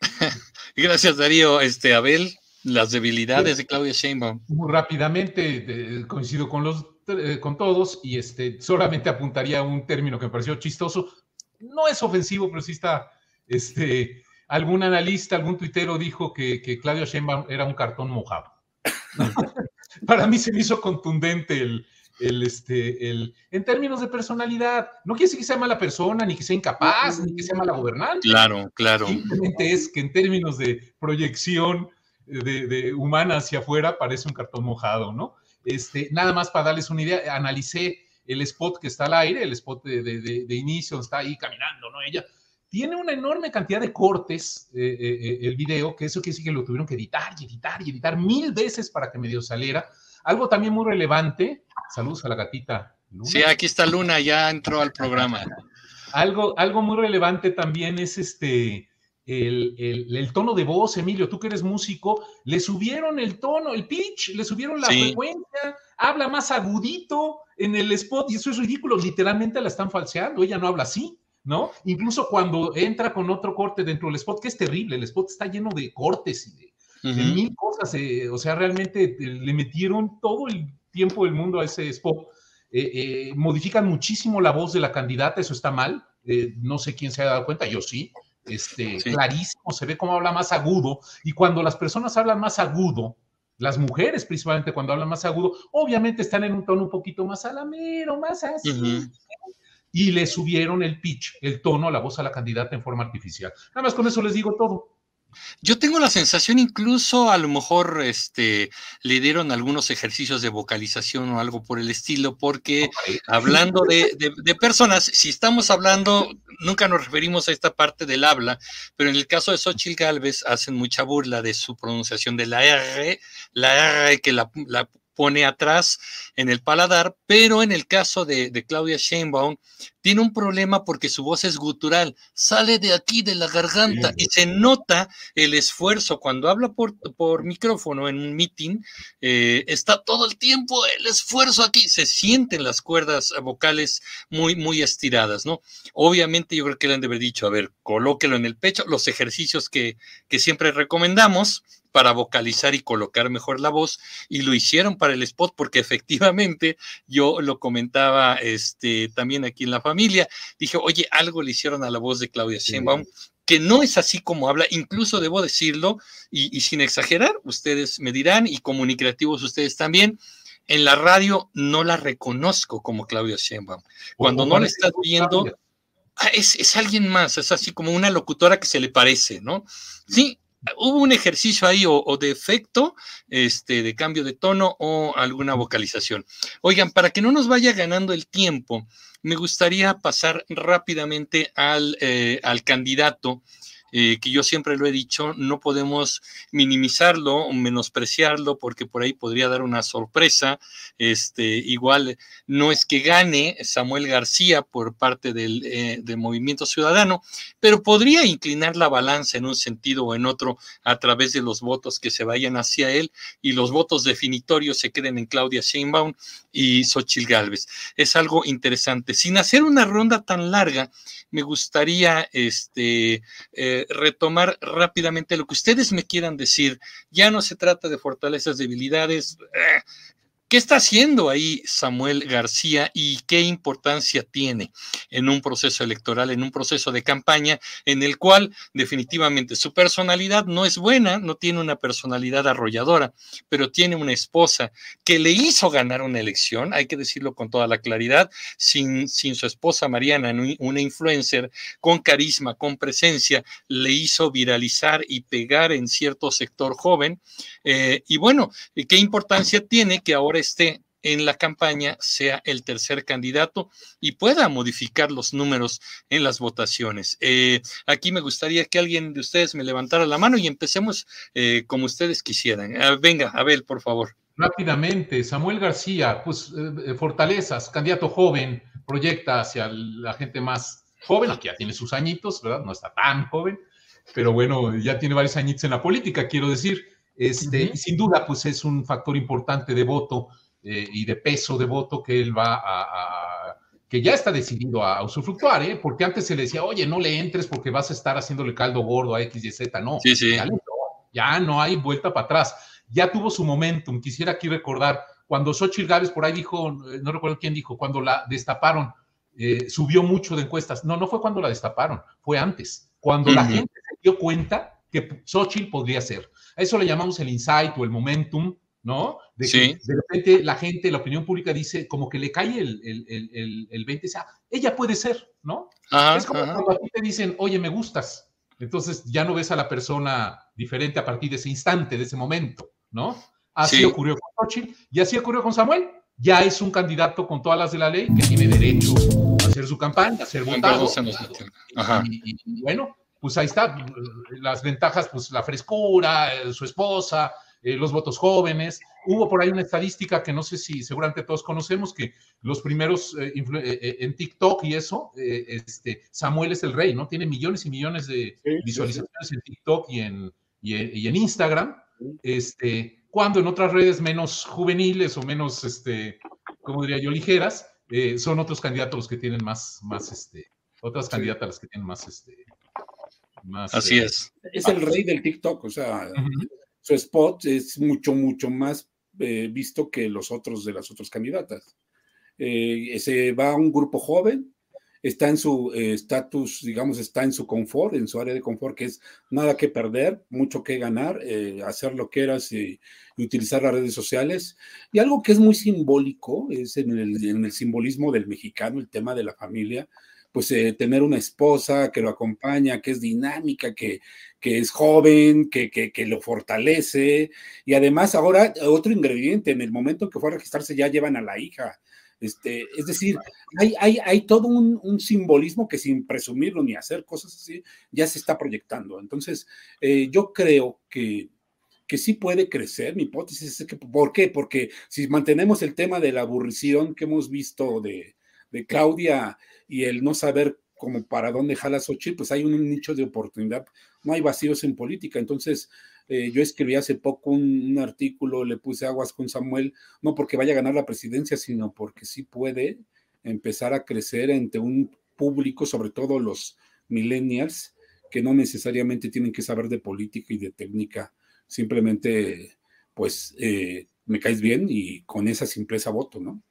A: Gracias, Darío. Este, Abel, las debilidades de Claudia Sheinbaum.
B: Muy rápidamente eh, coincido con los eh, con todos y este solamente apuntaría a un término que me pareció chistoso. No es ofensivo, pero sí está este algún analista, algún tuitero dijo que, que Claudia Sheinbaum era un cartón mojado. Para mí se me hizo contundente el, el, este, el, en términos de personalidad. No quiere decir que sea mala persona, ni que sea incapaz, ni que sea mala gobernante.
A: Claro, claro.
B: Simplemente es que en términos de proyección de, de, humana hacia afuera parece un cartón mojado, ¿no? Este, nada más para darles una idea, analicé el spot que está al aire, el spot de, de, de inicio, está ahí caminando, ¿no? Ella tiene una enorme cantidad de cortes eh, eh, el video, que eso quiere decir que lo tuvieron que editar y editar y editar mil veces para que medio saliera. Algo también muy relevante, saludos a la gatita.
A: Luna. Sí, aquí está Luna, ya entró al programa.
B: algo, algo muy relevante también es este, el, el, el, tono de voz, Emilio, tú que eres músico, le subieron el tono, el pitch, le subieron la sí. frecuencia, habla más agudito en el spot y eso es ridículo, literalmente la están falseando, ella no habla así. ¿no? Incluso cuando entra con otro corte dentro del spot, que es terrible, el spot está lleno de cortes y de, mil cosas, eh, o sea, realmente eh, le metieron todo el tiempo del mundo a ese spot. Eh, modifican muchísimo la voz de la candidata, eso está mal, no sé quién se ha dado cuenta, yo sí, este, clarísimo, se ve cómo habla más agudo, y cuando las personas hablan más agudo, las mujeres principalmente cuando hablan más agudo, obviamente están en un tono un poquito más alamero, más así. Y le subieron el pitch, el tono, la voz a la candidata en forma artificial. Nada más con eso les digo todo.
A: Yo tengo la sensación, incluso a lo mejor este, le dieron algunos ejercicios de vocalización o algo por el estilo, porque hablando de, personas, si estamos hablando, nunca nos referimos a esta parte del habla, pero en el caso de Xochitl Galvez hacen mucha burla de su pronunciación de la R, la R que la, la pone atrás en el paladar, pero en el caso de, Claudia Sheinbaum tiene un problema porque su voz es gutural, sale de aquí de la garganta y se nota el esfuerzo. Cuando habla por, por micrófono en un meeting, eh, está todo el tiempo el esfuerzo aquí, se sienten las cuerdas vocales muy, muy estiradas, ¿no? Obviamente yo creo que le han de haber dicho, a ver, colóquelo en el pecho, los ejercicios que, que siempre recomendamos, para vocalizar y colocar mejor la voz y lo hicieron para el spot porque efectivamente yo lo comentaba este, también aquí en la familia, dije, oye, algo le hicieron a la voz de Claudia Sheinbaum que no es así como habla, incluso debo decirlo, y, sin exagerar, ustedes me dirán, y comunicativos ustedes también, en la radio no la reconozco como Claudia Sheinbaum. Cuando no la estás viendo, ah, es, es, alguien más, es así como una locutora que se le parece, ¿no? Sí, hubo un ejercicio ahí o, de efecto, este, de cambio de tono o alguna vocalización. Oigan, para que no nos vaya ganando el tiempo, me gustaría pasar rápidamente al, eh, al candidato eh, que yo siempre lo he dicho, no podemos minimizarlo o menospreciarlo porque por ahí podría dar una sorpresa. Este, igual no es que gane Samuel García por parte del, eh, del Movimiento Ciudadano, pero podría inclinar la balanza en un sentido o en otro a través de los votos que se vayan hacia él y los votos definitorios se queden en Claudia Sheinbaum y Xochil Gálvez. Es algo interesante. Sin hacer una ronda tan larga, me gustaría este, eh, retomar rápidamente lo que ustedes me quieran decir. Ya no se trata de fortalezas, debilidades. Eh, ¿Qué está haciendo ahí Samuel García y qué importancia tiene en un proceso electoral, en un proceso de campaña en el cual definitivamente su personalidad no es buena, no tiene una personalidad arrolladora, pero tiene una esposa que le hizo ganar una elección, hay que decirlo con toda la claridad, sin, sin su esposa Mariana, una influencer con carisma, con presencia, le hizo viralizar y pegar en cierto sector joven. Eh, y bueno, ¿qué importancia tiene que ahora esté en la campaña sea el tercer candidato y pueda modificar los números en las votaciones. Eh, aquí me gustaría que alguien de ustedes me levantara la mano y empecemos eh, como ustedes quisieran. Ah, venga, Abel, por favor.
B: Rápidamente, Samuel García, pues eh, fortalezas, candidato joven, proyecta hacia la gente más joven, que ya tiene sus añitos, ¿verdad? No está tan joven, pero bueno, ya tiene varios añitos en la política, quiero decir. Este, Sin duda, pues es un factor importante de voto eh, y de peso de voto que él va a, que ya está decidido a, usufructuar, ¿eh? porque antes se le decía, oye, no le entres porque vas a estar haciéndole caldo gordo a X y Z. No,
A: sí, sí.
B: Ya, no hay vuelta para atrás. Ya tuvo su momentum. Quisiera aquí recordar cuando Xochitl Gávez por ahí dijo, eh, no recuerdo quién dijo, cuando la destaparon, eh, subió mucho de encuestas. No, no fue cuando la destaparon, fue antes, cuando la gente se dio cuenta que Xochitl podría ser. A eso le llamamos el insight o el momentum, ¿no? De que de repente la gente, la opinión pública dice, como que le cae el, el, el, 20, o sea, ella puede ser, ¿no? es como cuando a ti te dicen, oye, me gustas. Entonces ya no ves a la persona diferente a partir de ese instante, de ese momento, ¿no? Así ocurrió con Xochitl y así ocurrió con Samuel. Ya es un candidato con todas las de la ley que tiene derecho a hacer su campaña, a ser votado. y, bueno, pues ahí está, las ventajas, pues la frescura, eh, su esposa, eh, los votos jóvenes. Hubo por ahí una estadística que no sé si seguramente todos conocemos, que los primeros eh, en TikTok y eso, este, Samuel es el rey, ¿no? Tiene millones y millones de visualizaciones en TikTok y en, y en, Instagram, este, cuando en otras redes menos juveniles o menos, este, como diría yo, ligeras, son otros candidatos los que tienen más, más, este, otras candidatas las que tienen más, este,
A: más. Así eh, es.
C: Es el rey del TikTok, o sea, su spot es mucho, mucho más eh, visto que los otros de las otras candidatas. Eh, se va a un grupo joven, está en su estatus, digamos, está en su confort, en su área de confort, que es nada que perder, mucho que ganar, hacer lo que eras y, utilizar las redes sociales. Y algo que es muy simbólico, es en el, en el simbolismo del mexicano, el tema de la familia pues eh, tener una esposa que lo acompaña, que es dinámica, que, que es joven, que, que, lo fortalece. Y además ahora otro ingrediente, en el momento que fue a registrarse ya llevan a la hija. Este, es decir, hay, hay, hay todo un, simbolismo que sin presumirlo ni hacer cosas así, ya se está proyectando. Entonces, eh, yo creo que, que sí puede crecer. Mi hipótesis es que, ¿por qué? Porque si mantenemos el tema de la aburrición que hemos visto de, de Claudia y el no saber como para dónde jala Xochitl, pues hay un nicho de oportunidad, no hay vacíos en política. Entonces, eh, yo escribí hace poco un, artículo, le puse aguas con Samuel, no porque vaya a ganar la presidencia, sino porque sí puede empezar a crecer entre un público, sobre todo los millennials, que no necesariamente tienen que saber de política y de técnica, simplemente, pues, eh, me caes bien y con esa simpleza voto, ¿no?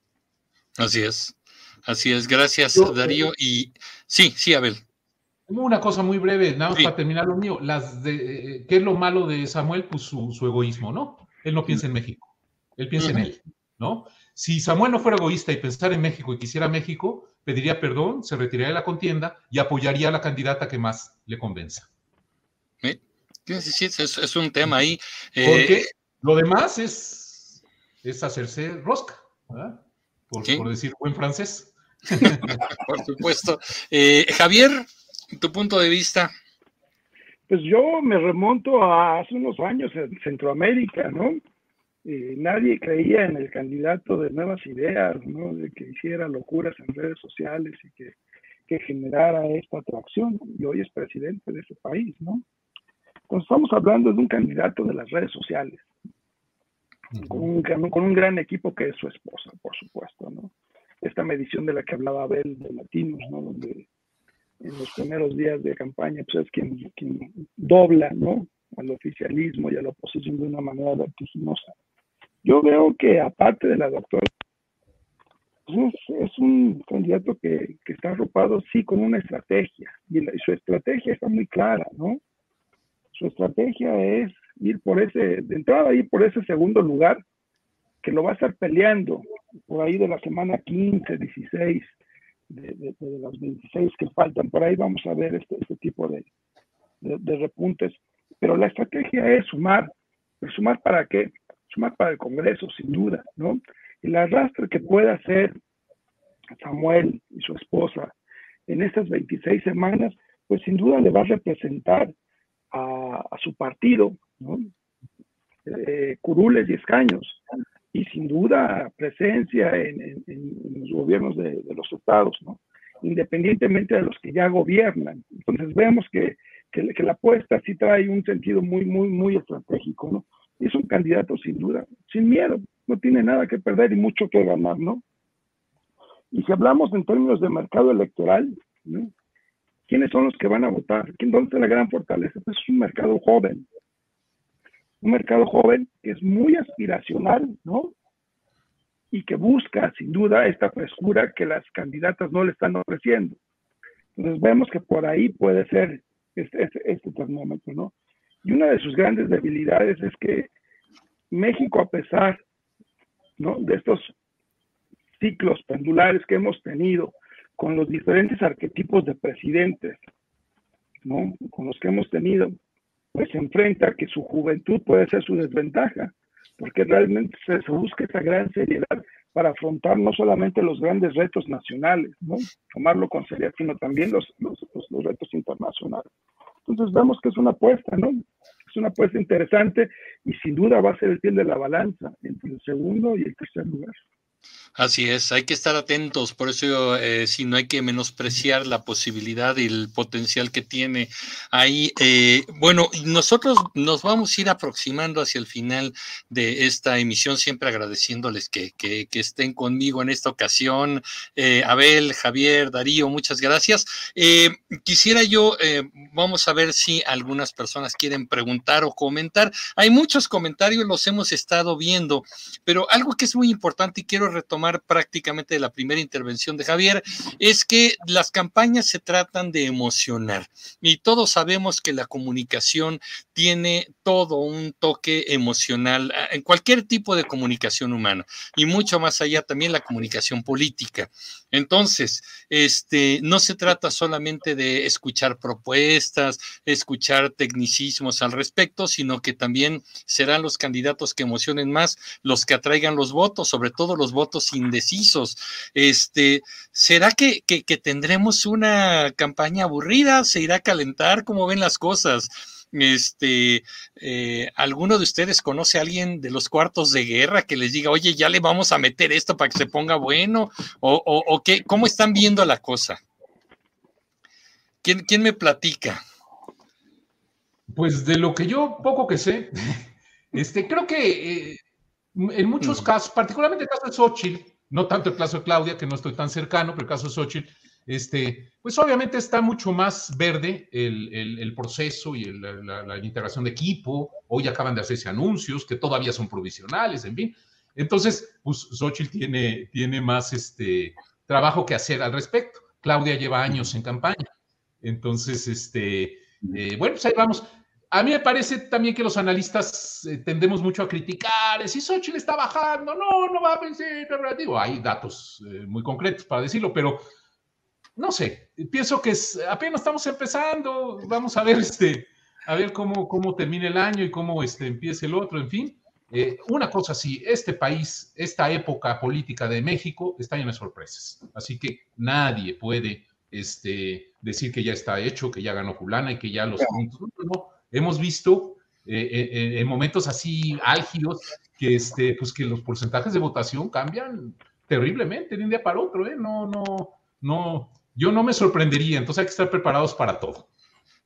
A: Así es. Así es, gracias Darío. Eh, y sí, sí, Abel.
B: Una cosa muy breve, nada más para terminar lo mío. Las de, ¿Qué es lo malo de Samuel? Pues su, egoísmo, ¿no? Él no piensa en México, él piensa en él, ¿no? Si Samuel no fuera egoísta y pensara en México y quisiera México, pediría perdón, se retiraría de la contienda y apoyaría a la candidata que más le convenza.
A: Sí, sí, sí es, un tema ahí.
B: Porque eh, lo demás es, es hacerse rosca, ¿verdad? por decir buen francés.
A: Por supuesto. Eh, Javier, tu punto de vista.
D: Pues yo me remonto a hace unos años en Centroamérica, ¿no? nadie creía en el candidato de nuevas ideas, ¿no? De que hiciera locuras en redes sociales y que, generara esta atracción. Y hoy es presidente de ese país, ¿no? Entonces estamos hablando de un candidato de las redes sociales, con un, con un gran equipo que es su esposa, por supuesto, ¿no? Esta medición de la que hablaba Abel de Latinos, ¿no? Donde en los primeros días de campaña, pues es quien, dobla, ¿no? Al oficialismo y a la oposición de una manera vertiginosa. Yo veo que aparte de la doctora, pues es, un candidato que, está arropado, sí, con una estrategia. Y, su estrategia está muy clara, ¿no? Su estrategia es ir por ese, de entrada, ir por ese segundo lugar que lo va a estar peleando por ahí de la semana 15, 16, de, de, las 26 que faltan. Por ahí vamos a ver este, este tipo de, repuntes. Pero la estrategia es sumar. ¿Sumar para qué? Sumar para el Congreso, sin duda, ¿no? El arrastre que pueda hacer Samuel y su esposa en estas 26 semanas, pues sin duda le va a representar a, su partido, ¿no? Eh, curules y escaños y sin duda presencia en, los gobiernos de, los estados, ¿no? independientemente de los que ya gobiernan. Entonces vemos que, que, la apuesta sí trae un sentido muy, muy, muy estratégico, ¿no? Es un candidato sin duda, sin miedo, no tiene nada que perder y mucho que ganar, ¿no? Y si hablamos en términos de mercado electoral, ¿no? ¿quiénes son los que van a votar? ¿Dónde está la gran fortaleza? Pues es un mercado joven, un mercado joven que es muy aspiracional, ¿no? Y que busca, sin duda, esta frescura que las candidatas no le están ofreciendo. Entonces vemos que por ahí puede ser este, este, este termómetro, ¿no? Y una de sus grandes debilidades es que México, a pesar ¿no? de estos ciclos pendulares que hemos tenido con los diferentes arquetipos de presidentes, ¿no? con los que hemos tenido, pues enfrenta que su juventud puede ser su desventaja, porque realmente se, busca esa gran seriedad para afrontar no solamente los grandes retos nacionales, ¿no? tomarlo con seriedad, sino también los, los, los, retos internacionales. Entonces vemos que es una apuesta, ¿no? Es una apuesta interesante y sin duda va a ser el pie de la balanza entre el segundo y el tercer lugar.
A: Así es, hay que estar atentos, por eso eh, si no hay que menospreciar la posibilidad y el potencial que tiene ahí. Eh, bueno, nosotros nos vamos a ir aproximando hacia el final de esta emisión, siempre agradeciéndoles que, que, estén conmigo en esta ocasión. Eh, Abel, Javier, Darío, muchas gracias. quisiera yo, vamos a ver si algunas personas quieren preguntar o comentar. Hay muchos comentarios, los hemos estado viendo, pero algo que es muy importante y quiero retomar prácticamente de la primera intervención de Javier, es que las campañas se tratan de emocionar y todos sabemos que la comunicación tiene todo un toque emocional ah, en cualquier tipo de comunicación humana y mucho más allá también la comunicación política. Entonces, este, no se trata solamente de escuchar propuestas, escuchar tecnicismos al respecto, sino que también serán los candidatos que emocionen más los que atraigan los votos, sobre todo los votos indecisos. Este, ¿será que, que, tendremos una campaña aburrida? ¿Se irá a calentar? ¿Cómo ven las cosas? Este, eh, ¿alguno de ustedes conoce a alguien de los cuartos de guerra que les diga, oye, ya le vamos a meter esto para que se ponga bueno? ¿O, o, qué? ¿Cómo están viendo la cosa? ¿Quién, ¿Quién, me platica?
B: Pues de lo que yo poco que sé, este, creo que eh, en muchos casos, particularmente el caso de Xochitl, no tanto el caso de Claudia, que no estoy tan cercano, pero el caso de Xochitl, este, pues obviamente está mucho más verde el, proceso y la, integración de equipo. Hoy acaban de hacerse anuncios que todavía son provisionales, en fin. Entonces, pues Xochitl tiene, tiene más este, trabajo que hacer al respecto. Claudia lleva años en campaña. Entonces, este, eh, bueno, pues ahí vamos. A mí me parece también que los analistas eh, tendemos mucho a criticar, si Xochitl está bajando, no, no va a vencer, digo, hay datos eh, muy concretos para decirlo, pero no sé, pienso que apenas estamos empezando, vamos a ver, este, a ver cómo, cómo termina el año y cómo este, empieza el otro, en fin. Eh, una cosa sí, este país, esta época política de México está llena de sorpresas, así que nadie puede este, decir que ya está hecho, que ya ganó fulana y que ya los puntos, no, hemos visto eh, eh, en momentos así álgidos que, este, pues que los porcentajes de votación cambian terriblemente de un día para otro, ¿eh? No, no, no, yo no me sorprendería, entonces hay que estar preparados para todo.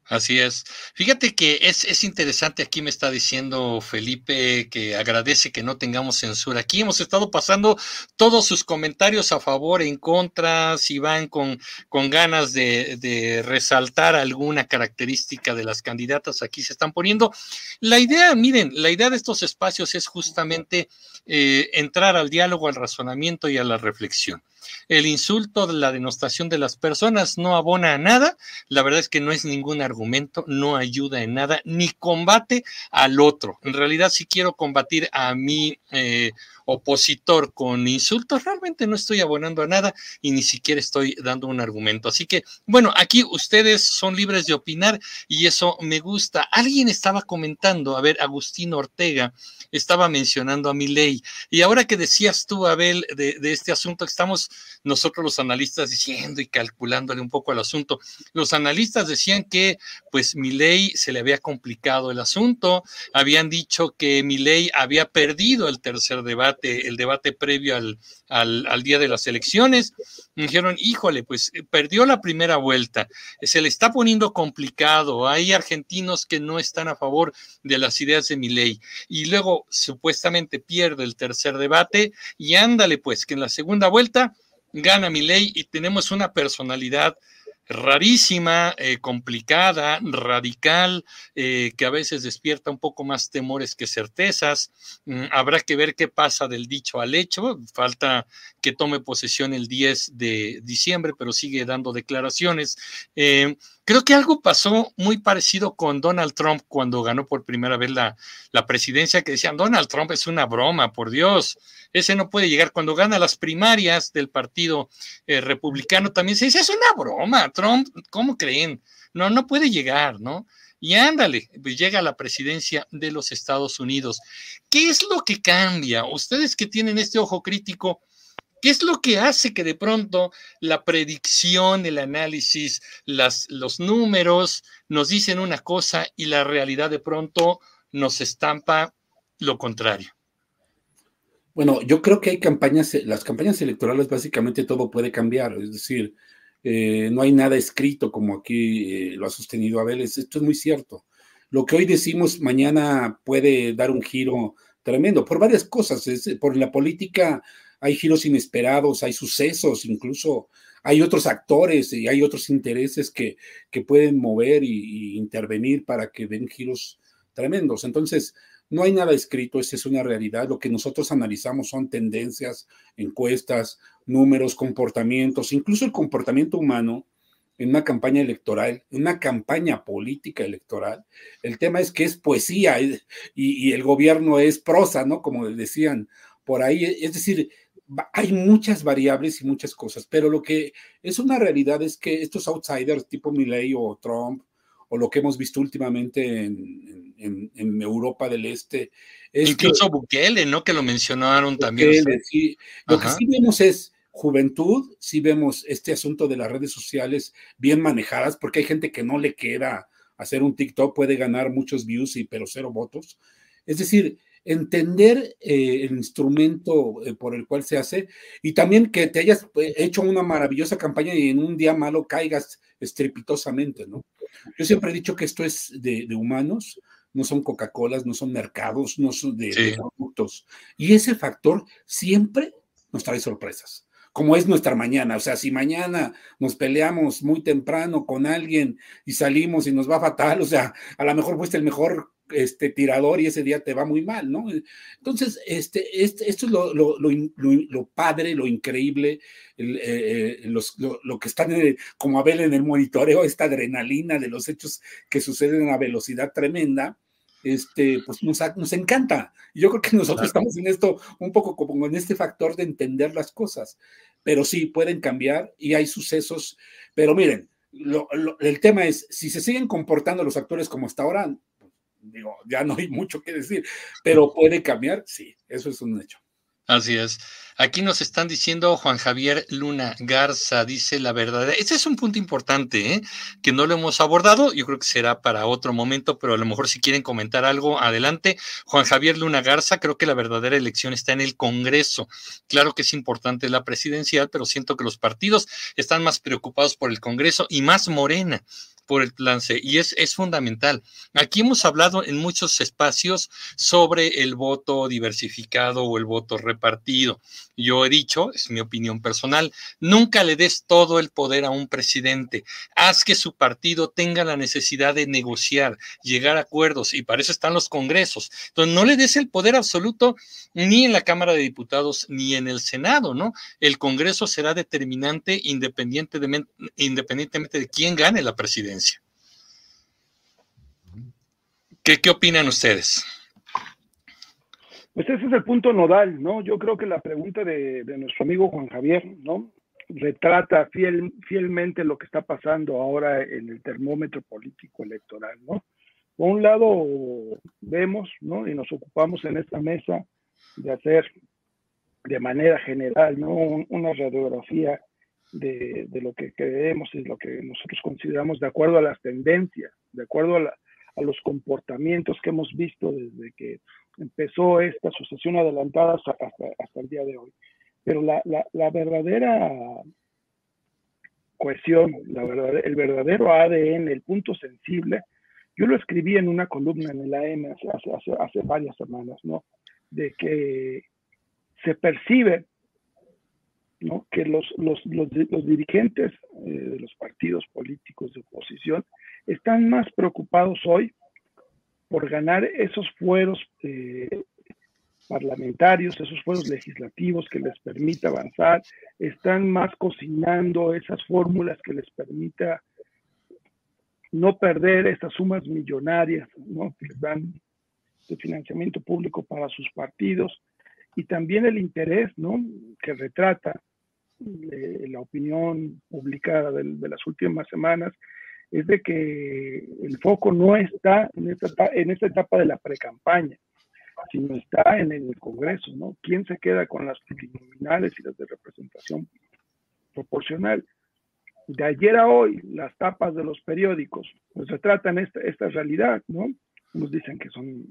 A: Así es. Fíjate que es, es, interesante, aquí me está diciendo Felipe que agradece que no tengamos censura. Aquí hemos estado pasando todos sus comentarios a favor, en contra, si van con, con ganas de, de resaltar alguna característica de las candidatas, aquí se están poniendo. La idea, miren, la idea de estos espacios es justamente eh, entrar al diálogo, al razonamiento y a la reflexión. El insulto, la denostación de las personas no abona a nada. La verdad es que no es ningún argumento, no ayuda en nada, ni combate al otro. En realidad, si quiero combatir a mi eh, opositor con insultos, realmente no estoy abonando a nada y ni siquiera estoy dando un argumento. Así que, bueno, aquí ustedes son libres de opinar y eso me gusta. Alguien estaba comentando, a ver, Agustín Ortega estaba mencionando a mi ley. Y ahora que decías tú, Abel, de, de este asunto, estamos nosotros los analistas diciendo y calculándole un poco al asunto. Los analistas decían que, pues, mi ley se le había complicado el asunto, habían dicho que mi ley había perdido el tercer debate, el debate previo al, al, día de las elecciones. dijeron, híjole, pues eh, perdió la primera vuelta, se le está poniendo complicado, hay argentinos que no están a favor de las ideas de mi ley y luego supuestamente pierde el tercer debate y ándale pues que en la segunda vuelta gana mi ley y tenemos una personalidad rarísima, eh, complicada, radical, eh, que a veces despierta un poco más temores que certezas. Mm, habrá que ver qué pasa del dicho al hecho. Falta que tome posesión el 10 de diciembre, pero sigue dando declaraciones. Eh, creo que algo pasó muy parecido con Donald Trump cuando ganó por primera vez la, la presidencia, que decían, Donald Trump es una broma, por Dios ese no puede llegar. Cuando gana las primarias del Partido eh, Republicano, también se dice, es una broma, Trump, ¿cómo creen? No, no puede llegar, ¿no? Y ándale, pues llega a la presidencia de los Estados Unidos. ¿Qué es lo que cambia? Ustedes que tienen este ojo crítico, ¿Qué es lo que hace que de pronto la predicción, el análisis, los números nos dicen una cosa y la realidad de pronto nos estampa lo contrario?
C: Bueno, yo creo que hay campañas, las campañas electorales básicamente todo puede cambiar, es decir, eh, no hay nada escrito como aquí eh, lo ha sostenido Abel, esto es muy cierto. Lo que hoy decimos mañana puede dar un giro tremendo por varias cosas, por la política hay giros inesperados, hay sucesos, incluso hay otros actores y hay otros intereses que, que pueden mover y, intervenir para que den giros tremendos. Entonces, no hay nada escrito, esa es una realidad. Lo que nosotros analizamos son tendencias, encuestas, números, comportamientos, incluso el comportamiento humano en una campaña electoral, en una campaña política electoral. El tema es que es poesía y, y el gobierno es prosa, ¿no? Como decían por ahí. Es decir, hay muchas variables y muchas cosas, pero lo que es una realidad es que estos outsiders tipo Milley o Trump o lo que hemos visto últimamente en, Europa del Este.
A: Incluso Bukele, ¿no? Que lo mencionaron también.
C: Sí. Lo que sí vemos es juventud, sí vemos este asunto de las redes sociales bien manejadas, porque hay gente que no le queda hacer un TikTok, puede ganar muchos views, y, pero cero votos. Es decir, entender eh, el instrumento eh, por el cual se hace y también que te hayas eh, hecho una maravillosa campaña y en un día malo caigas estrepitosamente, ¿no? Yo siempre he dicho que esto es de, humanos, no son Coca-Colas, no son mercados, no son de, productos. Y ese factor siempre nos trae sorpresas, como es nuestra mañana. O sea, si mañana nos peleamos muy temprano con alguien y salimos y nos va fatal, o sea, a lo mejor fuiste el mejor este tirador y ese día te va muy mal, ¿no? Entonces, este, este esto es lo, lo, lo, padre, lo increíble, eh, eh, lo, que están como Abel en el monitoreo, esta adrenalina de los hechos que suceden a velocidad tremenda, este, pues nos, nos encanta. Yo creo que nosotros estamos en esto un poco como en este factor de entender las cosas, pero sí, pueden cambiar y hay sucesos, pero miren, el tema es, si se siguen comportando los actores como hasta ahora, digo, ya no hay mucho que decir, pero puede cambiar, sí, eso es un hecho.
A: Así es. Aquí nos están diciendo Juan Javier Luna Garza, dice la verdad. Ese es un punto importante, ¿eh? que no lo hemos abordado. Yo creo que será para otro momento, pero a lo mejor si quieren comentar algo, adelante. Juan Javier Luna Garza, creo que la verdadera elección está en el Congreso. Claro que es importante la presidencial, pero siento que los partidos están más preocupados por el Congreso y más Morena por el plan C y es, es fundamental. Aquí hemos hablado en muchos espacios sobre el voto diversificado o el voto repartido. Yo he dicho, es mi opinión personal, nunca le des todo el poder a un presidente. Haz que su partido tenga la necesidad de negociar, llegar a acuerdos y para eso están los congresos. Entonces, no le des el poder absoluto ni en la Cámara de Diputados ni en el Senado, ¿no? El Congreso será determinante independientemente, de quién gane la presidencia. ¿Qué, qué opinan ustedes?
D: Pues ese es el punto nodal, ¿no? Yo creo que la pregunta de, nuestro amigo Juan Javier, ¿no? Retrata fiel, fielmente lo que está pasando ahora en el termómetro político electoral, ¿no? Por un lado, vemos, ¿no? Y nos ocupamos en esta mesa de hacer de manera general, ¿no? una radiografía de, de, lo que creemos y lo que nosotros consideramos de acuerdo a las tendencias, de acuerdo a, a los comportamientos que hemos visto desde que empezó esta asociación adelantada hasta, hasta, el día de hoy. Pero la, la, la verdadera cohesión, la verdad, el verdadero ADN, el punto sensible, yo lo escribí en una columna en el AM hace, hace, hace varias semanas, ¿no? De que se percibe ¿no? que los, los, los, los dirigentes eh, de los partidos políticos de oposición están más preocupados hoy por ganar esos fueros eh, parlamentarios, esos fueros legislativos que les permita avanzar, están más cocinando esas fórmulas que les permita no perder estas sumas millonarias ¿no? que les dan de financiamiento público para sus partidos y también el interés ¿no? que retrata eh, la opinión publicada de las últimas semanas es de que el foco no está en esta, en esta etapa de la precampaña, sino está en el Congreso, ¿no? ¿Quién se queda con las plurinominales y las de representación proporcional? De ayer a hoy, las tapas de los periódicos pues retratan esta, esta realidad, ¿no? Nos dicen que son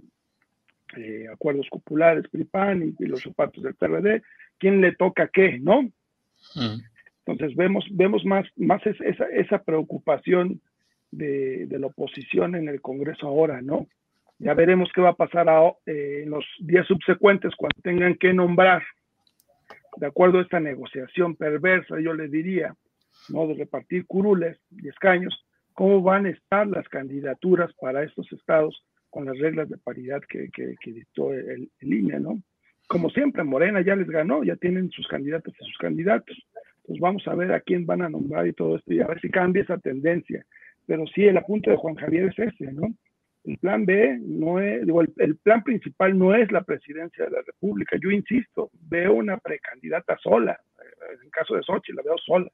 D: eh, acuerdos populares, PRIPAN y, los zapatos del PRD, quién le toca qué, ¿no? Mm. Entonces vemos, vemos más, más esa, esa preocupación de, de, la oposición en el Congreso ahora, ¿no? Ya veremos qué va a pasar eh, en los días subsecuentes cuando tengan que nombrar, de acuerdo a esta negociación perversa, yo le diría, ¿no? De repartir curules y escaños, cómo van a estar las candidaturas para estos estados con las reglas de paridad que, que, dictó el, el, INE, ¿no? Como siempre, Morena ya les ganó, ya tienen sus candidatos y sus candidatos. Entonces vamos a ver a quién van a nombrar y todo esto y a ver si cambia esa tendencia. Pero sí, el apunte de Juan Javier es ese, ¿no? El plan B no es, digo, el, plan principal no es la presidencia de la República. Yo insisto, veo una precandidata sola. En caso de Sochi, la veo sola,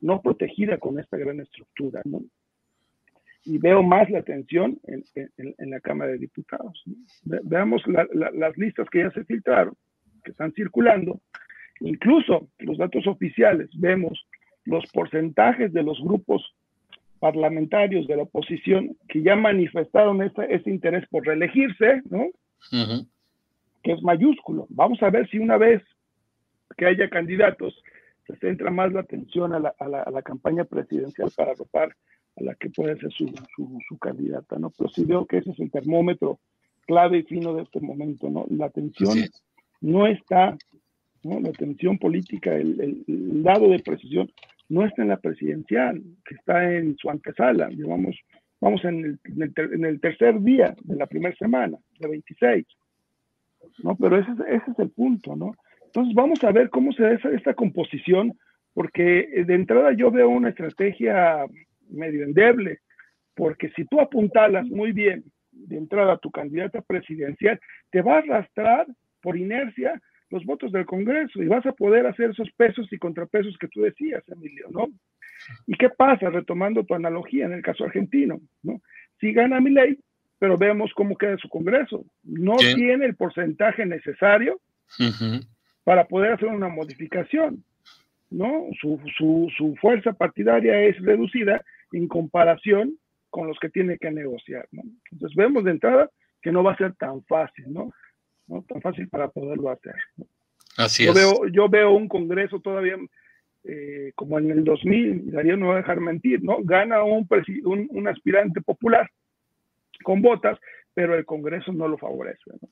D: no protegida con esta gran estructura, ¿no? y veo más la atención en, en, la Cámara de Diputados. veamos las listas que ya se filtraron, que están circulando, incluso los datos oficiales, vemos los porcentajes de los grupos parlamentarios de la oposición que ya manifestaron ese, ese interés por reelegirse, ¿no? Que es mayúsculo. Vamos a ver si una vez que haya candidatos se centra más la atención a la, a la, a la campaña presidencial para ropar a la que puede ser su, su, candidata, ¿no? Pero sí veo que ese es el termómetro clave y fino de este momento, ¿no? La atención no está, ¿no? La atención política, el, el, lado de precisión no está en la presidencial, que está en su antesala, digamos, vamos en el, en el, tercer día de la primera semana, de 26, ¿no? Pero ese, ese es el punto, ¿no? Entonces vamos a ver cómo se da esa, esta composición, porque de entrada yo veo una estrategia medio endeble, porque si tú apuntalas muy bien de entrada a tu candidata presidencial, te va a arrastrar por inercia los votos del Congreso y vas a poder hacer esos pesos y contrapesos que tú decías, Emilio, ¿no? ¿Y qué pasa, retomando tu analogía en el caso argentino, ¿no? Si gana mi ley, pero vemos cómo queda su Congreso. No tiene el porcentaje necesario para poder hacer una modificación, ¿no? Su, su, su fuerza partidaria es reducida en comparación con los que tiene que negociar. ¿no? Entonces vemos de entrada que no va a ser tan fácil, ¿no? ¿No? Tan fácil para poderlo hacer.
A: Así
D: yo
A: es.
D: Veo, yo veo un Congreso todavía eh, como en el 2000, Darío no va a dejar mentir, ¿no? Gana un, un, un, aspirante popular con votas, pero el Congreso no lo favorece, ¿no?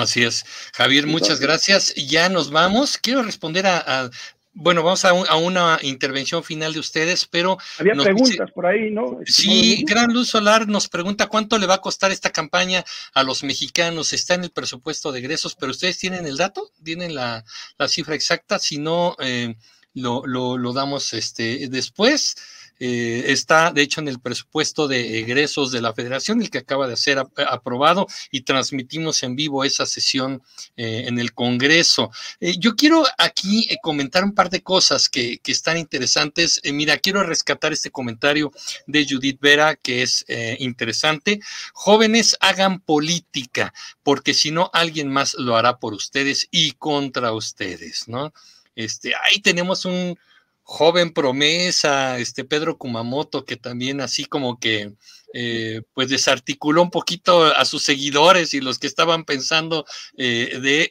A: Así es. Javier, muchas gracias. Ya nos vamos. Quiero responder a, a, bueno, vamos a, una intervención final de ustedes, pero...
D: Había preguntas por ahí, ¿no?
A: Sí, Gran Luz Solar nos pregunta cuánto le va a costar esta campaña a los mexicanos. Está en el presupuesto de egresos, pero ustedes tienen el dato, tienen la, cifra exacta, si no, eh, lo, lo, lo, damos este, después. Eh, está, de hecho, en el presupuesto de egresos de la federación, el que acaba de ser aprobado y transmitimos en vivo esa sesión eh, en el Congreso. Eh, yo quiero aquí comentar un par de cosas que, que están interesantes. mira, quiero rescatar este comentario de Judith Vera, que es interesante. Jóvenes, hagan política, porque si no, alguien más lo hará por ustedes y contra ustedes, ¿no? Este, ahí tenemos un, joven promesa, este Pedro Kumamoto, que también así como que eh, pues desarticuló un poquito a sus seguidores y los que estaban pensando eh, de,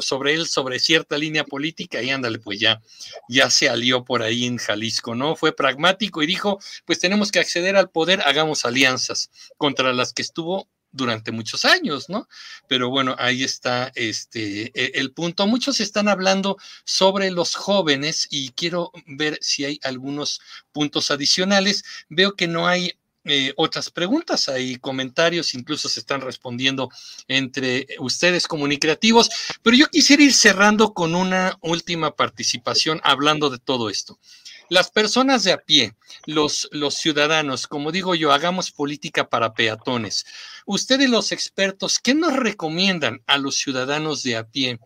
A: sobre él, sobre cierta línea política, y ándale, pues ya, ya se alió por ahí en Jalisco, ¿no? Fue pragmático y dijo, pues tenemos que acceder al poder, hagamos alianzas contra las que estuvo durante muchos años, ¿no? Pero bueno, ahí está este e, el punto. Muchos están hablando sobre los jóvenes y quiero ver si hay algunos puntos adicionales. Veo que no hay eh, otras preguntas, hay comentarios, incluso se están respondiendo entre ustedes comunicativos, pero yo quisiera ir cerrando con una última participación hablando de todo esto. Las personas de a pie, los, ciudadanos, como digo yo, hagamos política para peatones. Ustedes los expertos, ¿qué nos recomiendan a los ciudadanos de a pie?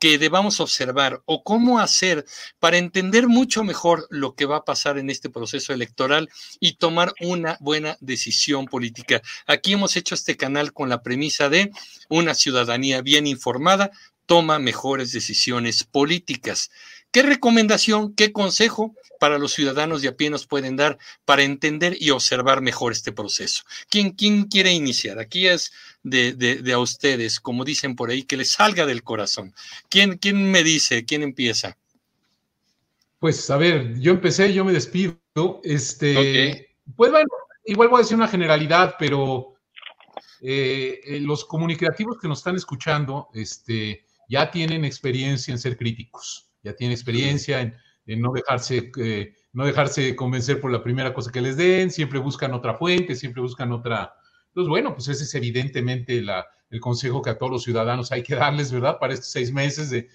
A: que debamos observar o cómo hacer para entender mucho mejor lo que va a pasar en este proceso electoral y tomar una buena decisión política. Aquí hemos hecho este canal con la premisa de una ciudadanía bien informada toma mejores decisiones políticas. ¿Qué recomendación, qué consejo para los ciudadanos de a pie nos pueden dar para entender y observar mejor este proceso? ¿Quién, quién quiere iniciar? Aquí es de, de, a ustedes, como dicen por ahí, que les salga del corazón. ¿Quién, quién me dice? ¿Quién empieza?
B: Pues a ver, yo empecé, yo me despido. Este, pues bueno, igual voy a decir una generalidad, pero eh, eh, los comunicativos que nos están escuchando, este, ya tienen experiencia en ser críticos ya tiene experiencia en, no, dejarse, eh, no dejarse convencer por la primera cosa que les den, siempre buscan otra fuente, siempre buscan otra... Entonces, bueno, pues ese es evidentemente la, el consejo que a todos los ciudadanos hay que darles, ¿verdad? Para estos seis meses de,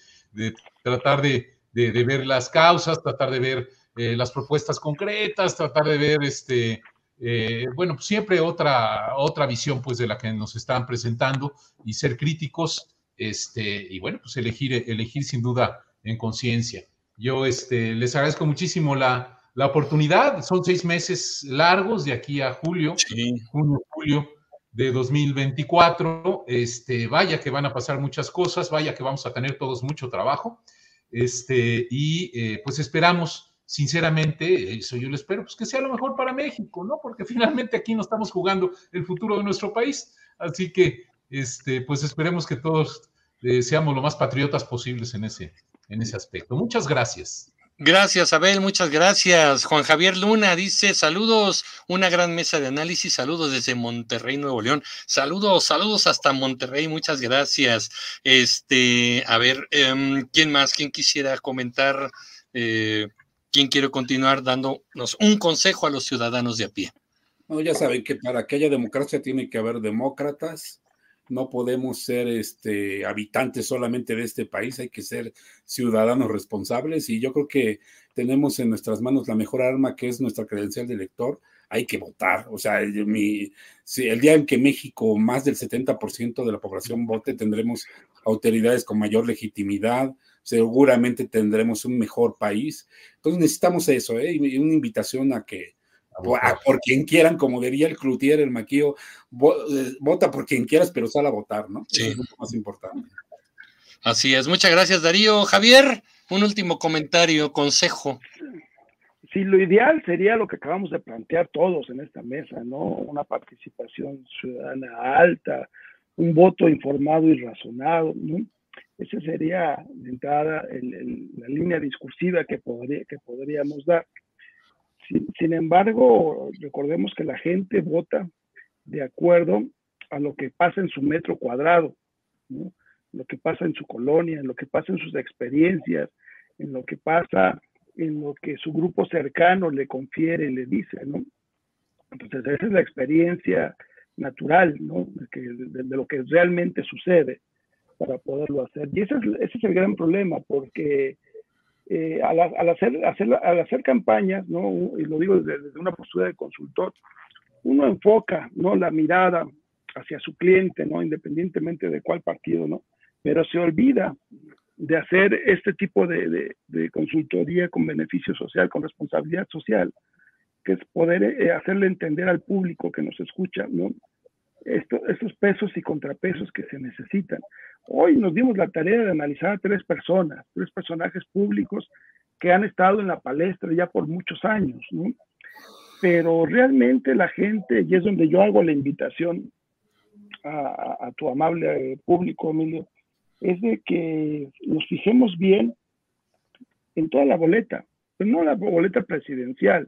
B: tratar de, ver las causas, tratar de ver eh, las propuestas concretas, tratar de ver, este, eh, bueno, pues siempre otra, otra visión, pues, de la que nos están presentando y ser críticos, este, y bueno, pues elegir, elegir sin duda en conciencia. Yo este, les agradezco muchísimo la, la, oportunidad. Son seis meses largos de aquí a julio, junio, julio de 2024. Este, vaya que van a pasar muchas cosas, vaya que vamos a tener todos mucho trabajo. Este, y eh, pues esperamos, sinceramente, eso yo lo espero, pues que sea lo mejor para México, ¿no? Porque finalmente aquí no estamos jugando el futuro de nuestro país. Así que, este, pues esperemos que todos eh, seamos lo más patriotas posibles en ese, en ese aspecto. Muchas gracias.
A: Gracias, Abel, muchas gracias. Juan Javier Luna dice, saludos, una gran mesa de análisis, saludos desde Monterrey, Nuevo León. Saludos, saludos hasta Monterrey, muchas gracias. Este, a ver, em, ¿quién más? ¿Quién quisiera comentar? Eh, ¿Quién quiere continuar dándonos un consejo a los ciudadanos de a pie?
C: No, ya saben que para que haya democracia tiene que haber demócratas, no podemos ser este, habitantes solamente de este país, hay que ser ciudadanos responsables y yo creo que tenemos en nuestras manos la mejor arma que es nuestra credencial de elector, hay que votar. O sea, el día en que México más del 70% de la población vote, tendremos autoridades con mayor legitimidad, seguramente tendremos un mejor país. Entonces necesitamos eso, ¿eh? y una invitación a que por quien quieran, como diría el Cloutier, el maquillo, eh, vota por quien quieras, pero sal a votar, ¿no? Sí. es lo más importante.
A: Así es. Muchas gracias, Darío. Javier, un último comentario, consejo.
D: Sí, lo ideal sería lo que acabamos de plantear todos en esta mesa, ¿no? Una participación ciudadana alta, un voto informado y razonado, ¿no? Esa sería de entrada la línea discursiva que, podría, que podríamos dar. Sin, embargo, recordemos que la gente vota de acuerdo a lo que pasa en su metro cuadrado, lo que pasa en su colonia, en lo que pasa en sus experiencias, en lo que pasa en lo que su grupo cercano le confiere, le dice. Entonces, esa es la experiencia natural, ¿no? De, lo que realmente sucede para poderlo hacer. Y ese es, ese es el gran problema, porque eh, al, hacer, campañas, ¿no? y lo digo desde, una postura de consultor, uno enfoca ¿no? la mirada hacia su cliente, ¿no? independientemente de cuál partido, ¿no? pero se olvida de hacer este tipo de, de, consultoría con beneficio social, con responsabilidad social, que es poder eh, hacerle entender al público que nos escucha ¿no? Estos pesos y contrapesos que se necesitan. Hoy nos dimos la tarea de analizar a tres personas, tres personajes públicos que han estado en la palestra ya por muchos años, ¿no? Pero realmente la gente, y es donde yo hago la invitación a, tu amable público, Emilio, es de que nos fijemos bien en toda la boleta, pero no la boleta presidencial,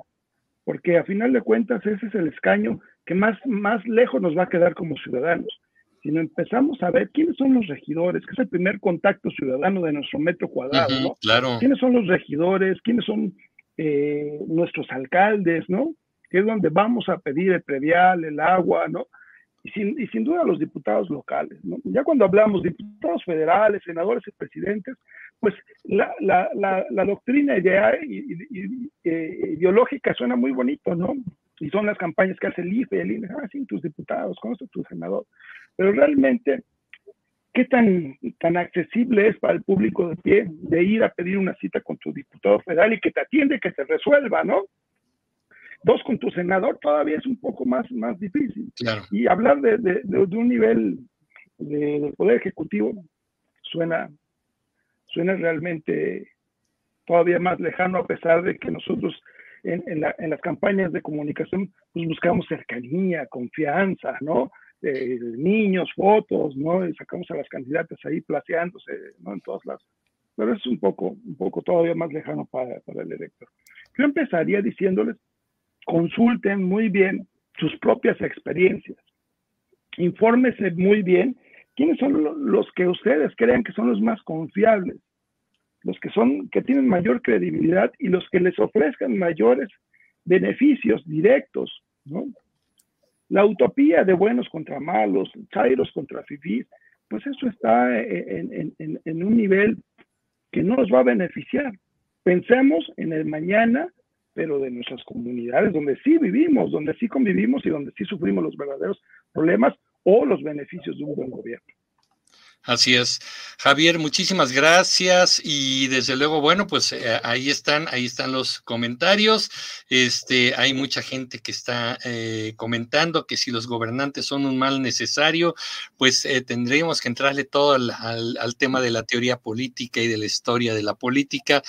D: porque a final de cuentas ese es el escaño que más, más lejos nos va a quedar como ciudadanos sino empezamos a ver quiénes son los regidores, que es el primer contacto ciudadano de nuestro metro cuadrado, ¿no?
A: Claro.
D: ¿Quiénes son los regidores? ¿Quiénes son eh, nuestros alcaldes, ¿no? Que es donde vamos a pedir el predial, el agua, ¿no? Y sin, duda los diputados locales. Ya cuando hablamos de diputados federales, senadores y presidentes, pues la, la, la, doctrina idea, eh, ideológica suena muy bonito, ¿no? Y son las campañas que hace el IFE, el INE, ah, sí, tus diputados, conoce tu senador. Pero realmente, ¿qué tan, tan accesible es para el público de pie de ir a pedir una cita con tu diputado federal y que te atiende, que te resuelva, ¿no? Dos, con tu senador todavía es un poco más, más difícil. Y hablar de, de, de, un nivel del Poder Ejecutivo suena, suena realmente todavía más lejano, a pesar de que nosotros en, las campañas de comunicación pues buscamos cercanía, confianza, ¿no? Eh, niños, fotos, ¿no? Y sacamos a las candidatas ahí placeándose, ¿no? En todas las... Pero es un poco, un poco todavía más lejano para, para el elector. Yo empezaría diciéndoles, consulten muy bien sus propias experiencias, infórmese muy bien quiénes son los que ustedes crean que son los más confiables, los que son, que tienen mayor credibilidad y los que les ofrezcan mayores beneficios directos. La utopía de buenos contra malos, chairos contra fifís, pues eso está en, en, un nivel que no nos va a beneficiar. Pensemos en el mañana, pero de nuestras comunidades, donde sí vivimos, donde sí convivimos y donde sí sufrimos los verdaderos problemas o los beneficios de un buen gobierno.
A: Así es. Javier, muchísimas gracias y desde luego, bueno, pues eh, ahí están, ahí están los comentarios. Este, hay mucha gente que está eh, comentando que si los gobernantes son un mal necesario, pues eh, tendríamos que entrarle todo al, tema de la teoría política y de la historia de la política.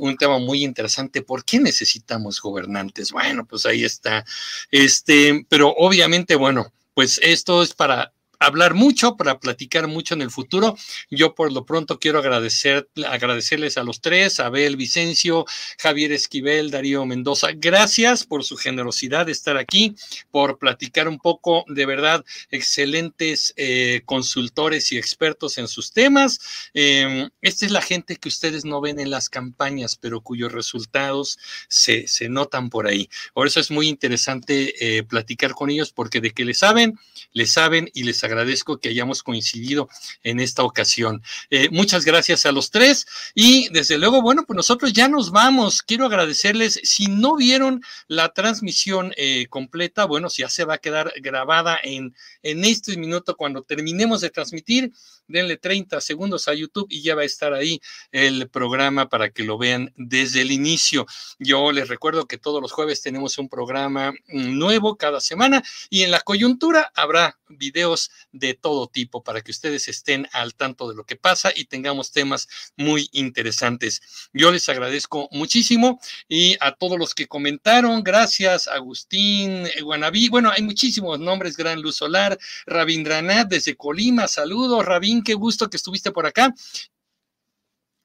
A: un tema muy interesante. ¿Por qué necesitamos gobernantes? Bueno, pues ahí está. Este, pero obviamente, bueno, pues esto es para hablar mucho, para platicar mucho en el futuro. Yo por lo pronto quiero agradecer, agradecerles a los tres, Abel Vicencio, Javier Esquivel, Darío Mendoza. Gracias por su generosidad de estar aquí, por platicar un poco, de verdad, excelentes eh, consultores y expertos en sus temas. Em, esta es la gente que ustedes no ven en las campañas, pero cuyos resultados se, se notan por ahí. Por eso es muy interesante eh, platicar con ellos, porque de que le saben, le saben y les agradezco que hayamos coincidido en esta ocasión. Eh, muchas gracias a los tres y desde luego, bueno, pues nosotros ya nos vamos. Quiero agradecerles, si no vieron la transmisión eh, completa, bueno, ya se va a quedar grabada en, en este minuto cuando terminemos de transmitir denle 30 segundos a YouTube y ya va a estar ahí el programa para que lo vean desde el inicio. Yo les recuerdo que todos los jueves tenemos un programa nuevo cada semana y en la coyuntura habrá videos de todo tipo para que ustedes estén al tanto de lo que pasa y tengamos temas muy interesantes. Yo les agradezco muchísimo y a todos los que comentaron, gracias Agustín, Guanabí, bueno, hay muchísimos nombres, Gran Luz Solar, Rabindranath desde Colima, saludos, Qué gusto que estuviste por acá.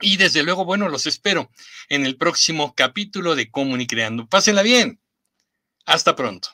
A: Y desde luego, bueno, los espero en el próximo capítulo de Creando. Pásenla bien. Hasta pronto.